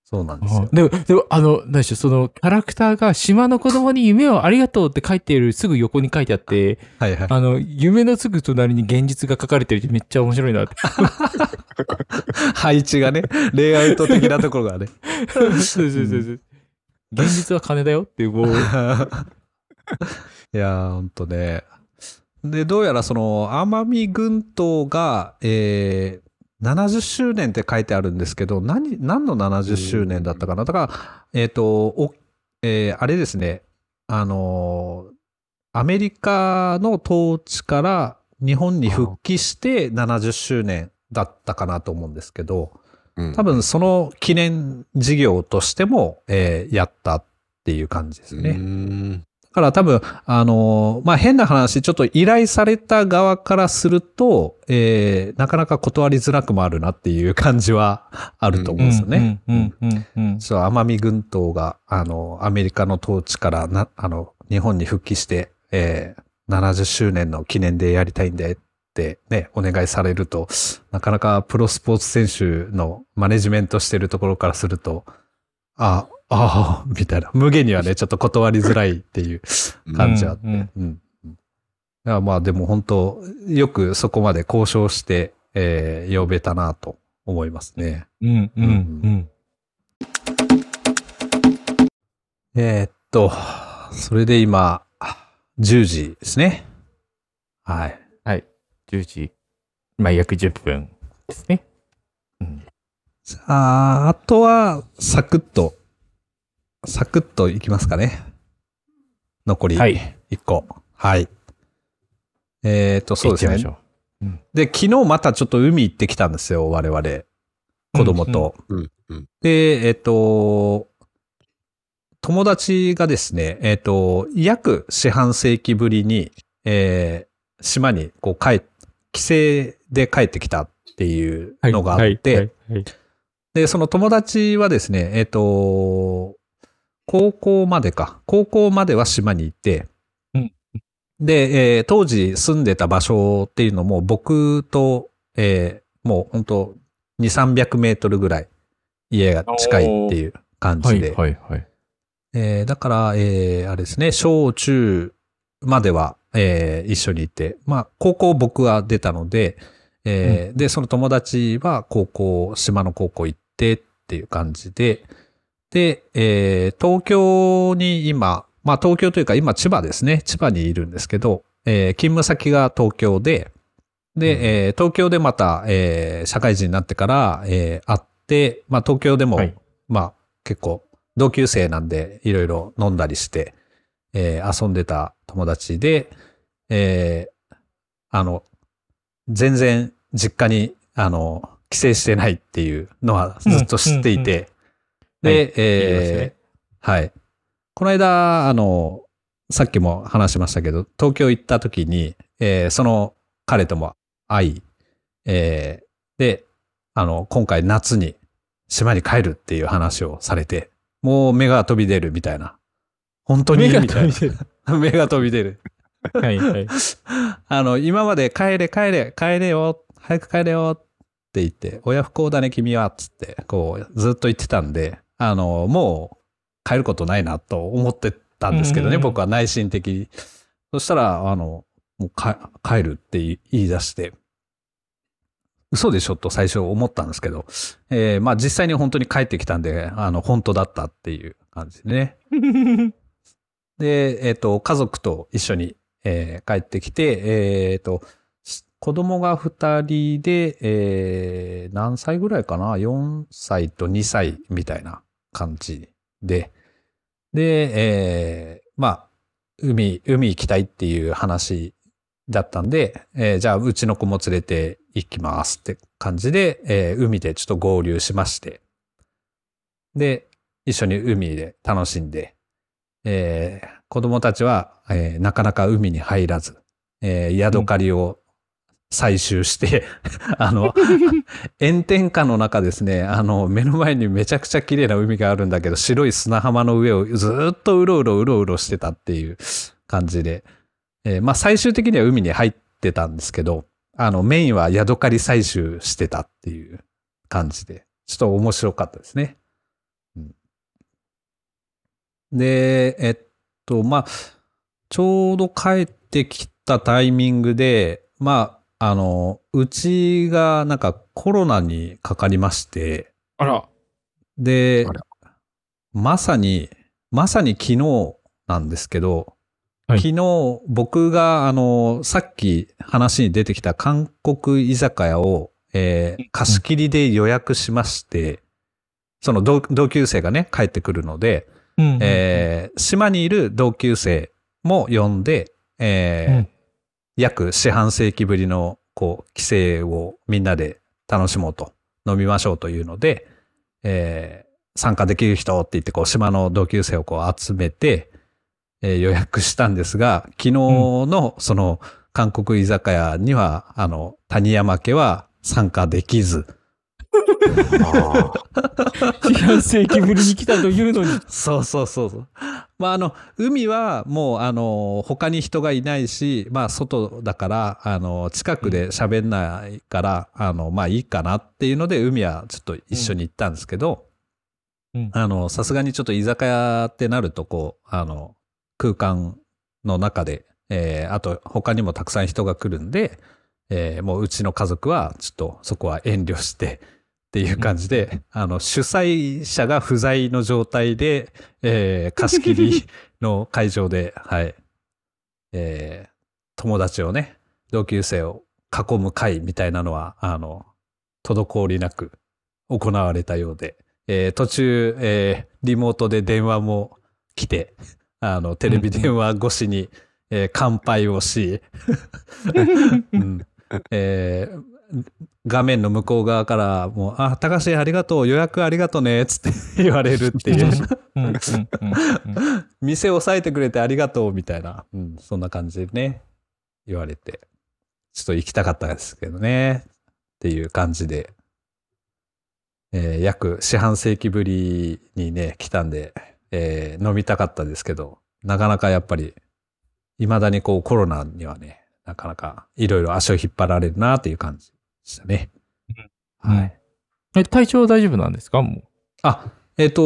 そうなんですよ。でも、でも、あの、何でしょう、その、キャラクターが島の子供に夢をありがとうって書いているすぐ横に書いてあって、はいはい。あの、夢のすぐ隣に現実が書かれてるってめっちゃ面白いなって。配置がね、レイアウト的なところがね。そうそうそうそう。現実は金だよっていう、こう、いやー、ほんとね。で、どうやらその、奄美群島が、えー、70周年って書いてあるんですけど、何、何の70周年だったかな？だから、えっ、と、お、えーあれですね、あのーアメリカの統治から日本に復帰して70周年だったかなと思うんですけど、うん。多分その記念事業としても、えーやったっていう感じですね。から多分、あのーまあ、変な話、ちょっと依頼された側からすると、えーなかなか断りづらくもあるなっていう感じはあると思うんですよね。そう、奄美群島が、あの、アメリカの統治からな、あの、日本に復帰して、えー70周年の記念でやりたいんでってね、お願いされると、なかなかプロスポーツ選手のマネジメントしてるところからすると、あ、ああ、みたいな。無限にはね、ちょっと断りづらいっていう感じあって。ううんん。うんいやまあでも本当、よくそこまで交渉して、えー呼べたなと思いますね。うんうんうん。えーっと、それで今、10時ですね。はい。はい。10時、まあ約10分ですね。うん。じゃあ、あとは、サクッと、サクッといきますかね。残りはい。1個。はい。えーっと、そうですね。行きましょで、昨日またちょっと海行ってきたんですよ、我々。子供と。うんうんで、えっ、と、友達がですね、えっ、と、約四半世紀ぶりに、えー島にこう帰帰省で帰ってきたっていうのがあって、はいはいはいで、その友達はですね、えっ、と、高校までか。高校までは島にいて、うんで、えー当時住んでた場所っていうのも僕と、えーもう本当2、300メートルぐらい家が近いっていう感はいじで。はいはい。えーだから、えーあれですね、小中までは、えー一緒にいて、まあ、高校僕は出たので、えーで、その友達は高校、島の高校行ってっていう感じで、で、えー東京に今、まあ東京というか今千葉ですね、千葉にいるんですけど、えー勤務先が東京で、で、えー東京でまた、えー社会人になってから、えー会って、まあ東京でも、はい。まあ結構同級生なんでいろいろ飲んだりして、えー遊んでた友達で、えーあの、全然実家に、あの、帰省してないっていうのはずっと知っていて、うんうんうんで、えーはい。この間、あの、さっきも話しましたけど、東京行った時に、えーその彼とも会い、えーで、あの、今回夏に島に帰るっていう話をされて、もう目が飛び出るみたいな。本当に？目がみたい飛び出る。な。目が飛び出る。はいはい。あの、今まで帰れ帰れ帰れよ早く帰れよって言って、親不孝だね君はっつって、こう、ずっと言ってたんで、あの、もう帰ることないなと思ってたんですけどね、うんうんうん僕は内心的に。そしたら、あの、もうか帰るって言い出して、嘘でしょと最初思ったんですけど、えーまあ実際に本当に帰ってきたんで、あの、本当だったっていう感じでね。で、えっ、と、家族と一緒に、えー帰ってきて、えっ、と、し子供が二人で、えー何歳ぐらいかな ?4 歳と2歳みたいな感じで、で、えーまあ、海、海行きたいっていう話だったんで、えーじゃあ、うちの子も連れて行きますって感じで、えー海でちょっと合流しまして、で、一緒に海で楽しんで、えー子供たちは、えーなかなか海に入らず、えー、ヤドカリを採集して、あの、炎天下の中ですね、あの、目の前にめちゃくちゃ綺麗な海があるんだけど、白い砂浜の上をずーっとうろうろうろうろしてたっていう感じで、えーまあ最終的には海に入ってたんですけど、あの、メインはヤドカリ採集してたっていう感じで、ちょっと面白かったですね。うんで、えっと、まあ、ちょうど帰ってきたタイミングで、まあ、あの、うちがなんかコロナにかかりまして、あら。でまさに、まさに昨日なんですけど、はい。昨日僕があの、さっき話に出てきた韓国居酒屋を、えー貸し切りで予約しまして、その同同級生がね、帰ってくるので、うん。えー島にいる同級生も呼んで、えーうん約四半世紀ぶりのこう帰省をみんなで楽しもうと飲みましょうというので、えー参加できる人って言ってこう島の同級生をこう集めて、えー予約したんですが昨日のその韓国居酒屋には、あの谷山家は参加できず、あ 四半世紀ぶりに来たというのに。そうそうそうそう。まあ、あの、海はもう、あの、他に人がいないし、まあ、外だから、あの、近くで喋んないから、あの、まあ、いいかなっていうので、海はちょっと一緒に行ったんですけど、さすがにちょっと居酒屋ってなると、こう、あの、空間の中で、えーあと、他にもたくさん人が来るんで、えーもううちの家族は、ちょっとそこは遠慮して、っていう感じで、あの、主催者が不在の状態で、えー 貸し切りの会場で、はい、えー友達をね、同級生を囲む会みたいなのは、あの、滞りなく行われたようで、えー途中、えーリモートで電話も来て、あの、テレビ電話越しに、えー乾杯をし、うん。えー画面の向こう側からもう、あ、高橋ありがとう、予約ありがとうね、つって言われるっていう。店押さえてくれてありがとうみたいな、うん、そんな感じでね、言われて。ちょっと行きたかったですけどね。っていう感じで、えー約四半世紀ぶりにね、来たんで、えー飲みたかったですけど、なかなかやっぱり、未だにこうコロナにはね、なかなかいろいろ足を引っ張られるなっていう感じでしたね。うんはい。え、体調大丈夫なんですか？もあ、えっ、と、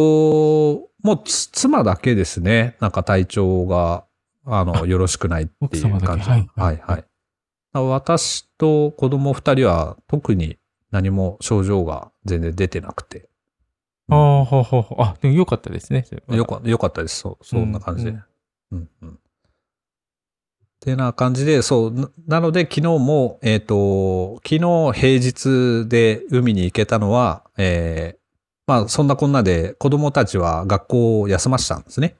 もうつ妻だけですね。なんか体調が、あの、あよろしくないっていう感じ。けはいはい、はい。私と子供二人は特に何も症状が全然出てなくて。う。ああ、ほうほうほう。あ、でもよかったですね。よかよかったです。そう、そんな感じで。ううんん、うん。ってな感じで、そう、ななので昨日も、えっ、と、昨日平日で海に行けたのは、えーまあそんなこんなで子供たちは学校を休ましたんですね。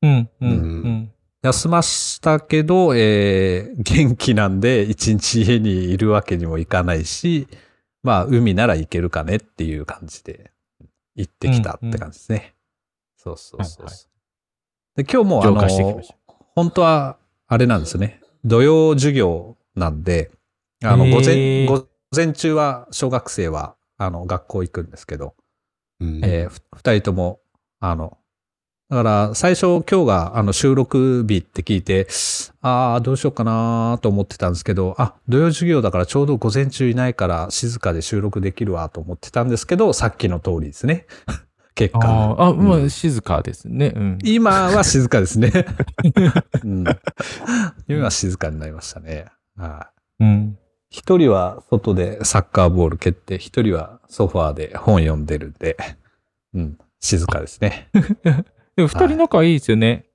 うん、うん、ううん。休ましたけど、えー元気なんで一日家にいるわけにもいかないし、まあ海なら行けるかねっていう感じで行ってきたって感じですね。そうそうそうそう。はいはいで今日もあの本当はあれなんですね。土曜授業なんで、あの、午前、午前中は小学生はあの学校行くんですけど、うんえーふ二人とも、あの、だから最初今日があの収録日って聞いて、ああ、どうしようかなと思ってたんですけど、あ、土曜授業だからちょうど午前中いないから静かで収録できるわと思ってたんですけど、さっきの通りですね。結う。果。ああ、うんあ、静かですね。うん。今は静かですね。うん、今は静かになりましたね。はいうん。一人は外でサッカーボール蹴って、一人はソファーで本読んでるんで、うん、静かですね。でも、二人仲いいですよね。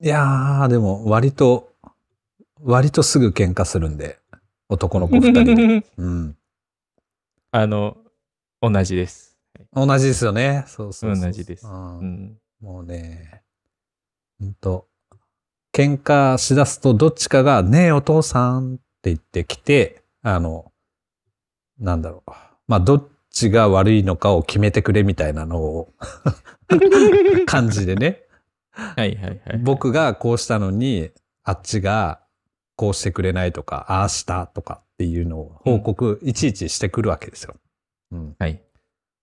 いやー、でも割と、割とすぐ喧嘩するんで、男の子二人で。うん。あの、同じです。同じですよね。そうそう同じですうんうん。もうね、ほんと、喧嘩しだすとどっちかが、ねえお父さんって言ってきて、あの、なんだろう。まあ、どっちが悪いのかを決めてくれみたいなのを、感じでね。はいはいはい。僕がこうしたのに、あっちがこうしてくれないとか、ああしたとかっていうのを報告いちいちしてくるわけですよ。うん。はい。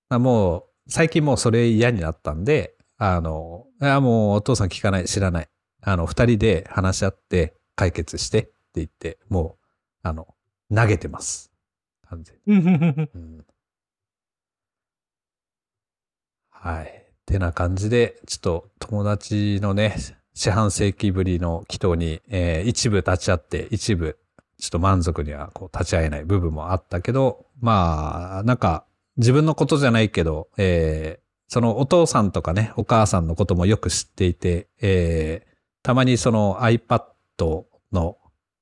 あもう、最近もうそれ嫌になったんで、あの、いやもうお父さん聞かない、知らない。あの、二人で話し合って解決してって言って、もう、あの、投げてます。完全に。うんはい。ってな感じで、ちょっと友達のね、四半世紀ぶりの祈祷に、えー一部立ち会って、一部、ちょっと満足にはこう立ち会えない部分もあったけど、まあ、なんか、自分のことじゃないけど、えーそのお父さんとかね、お母さんのこともよく知っていて、えーたまにその iPad の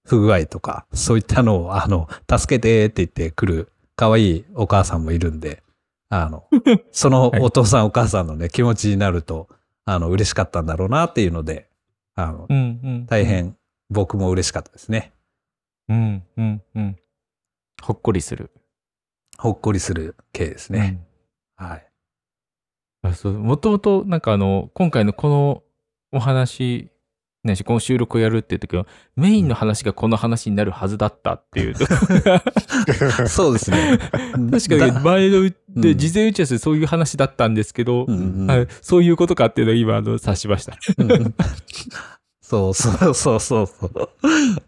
不具合とか、そういったのを、あの、助けてって言ってくる可愛いお母さんもいるんで、あの、そのお父さんお母さんのね、気持ちになると、あの、嬉しかったんだろうなっていうので、あの、うんうん。大。変僕も嬉しかったですね。うんうんうん。ほっこりする。ほっこりする系ですね。はい。うん。あそうもともと、なんかあの、今回のこのお話、ね、この収録をやるっていう時は、メインの話がこの話になるはずだったっていう。確 そうですね。かにだ前のうで、うん事前打ち合わせでそういう話だったんですけど、うんうんはいそういうことかっていうのを今、あの、察しました。うんそうそうそうそうそう。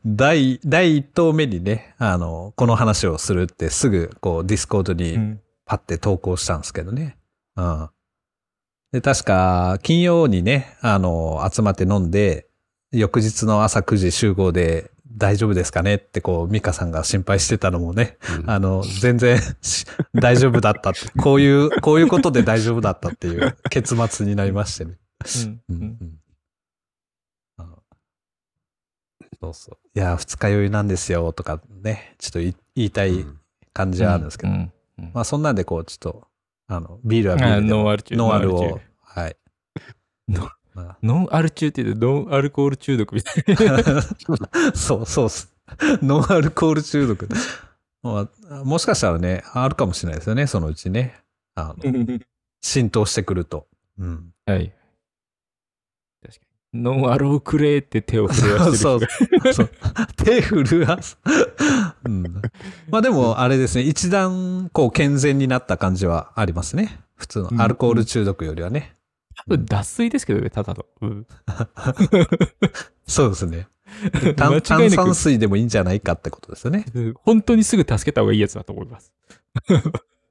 第、第一投目にね、あの、この話をするってすぐ、こう、 Discord うにん。パッて投稿したんですけどね。うん。で、確か、金曜にね、あの、集まって飲んで、翌日の朝9時集合で大丈夫ですかねってこう、ミカさんが心配してたのもね、うんあの、全然し 大丈夫だったって、こういう、こういうことで大丈夫だったっていう結末になりましてね。うんうんうんうんあのそうそう。いや、二日酔いなんですよとかね、ちょっとい言いたい感じはあるんですけど、うんうんまあそんなんでこう、ちょっと、あの、ビールはビーあルでもノンアル中。ノンアルを、はい。ノンアル中って言うと、ノンアルコール中毒みたいな。そうそうっす。ノンアルコール中毒。まあ、もしかしたらね、あるかもしれないですよね、そのうちね。あの 浸透してくると。うん。はい。ノンアローくれって手を震わしてるそう人がそう。手震わす。うん。まあでも、あれですね、一段、こう、健全になった感じはありますね。普通のアルコール中毒よりはね。多分脱水ですけどね、ただの。うん そうですね。炭炭酸水でもいいんじゃないかってことですよね。うん本当にすぐ助けた方がいいやつだと思います。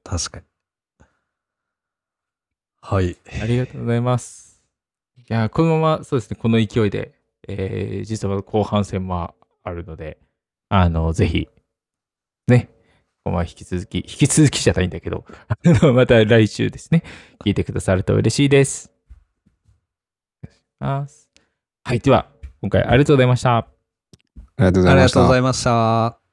確かに。はい。ありがとうございます。いや、このまま、そうですね、この勢いで、えー実は後半戦もあるので、あの、ぜひ、ね、ここまあ引き続き、引き続きじゃないんだけど、あのまた来週ですね、聞いてくださると嬉しいです。はい、では、今回ありがとうございました。ありがとうございましたありがとうござ。いました。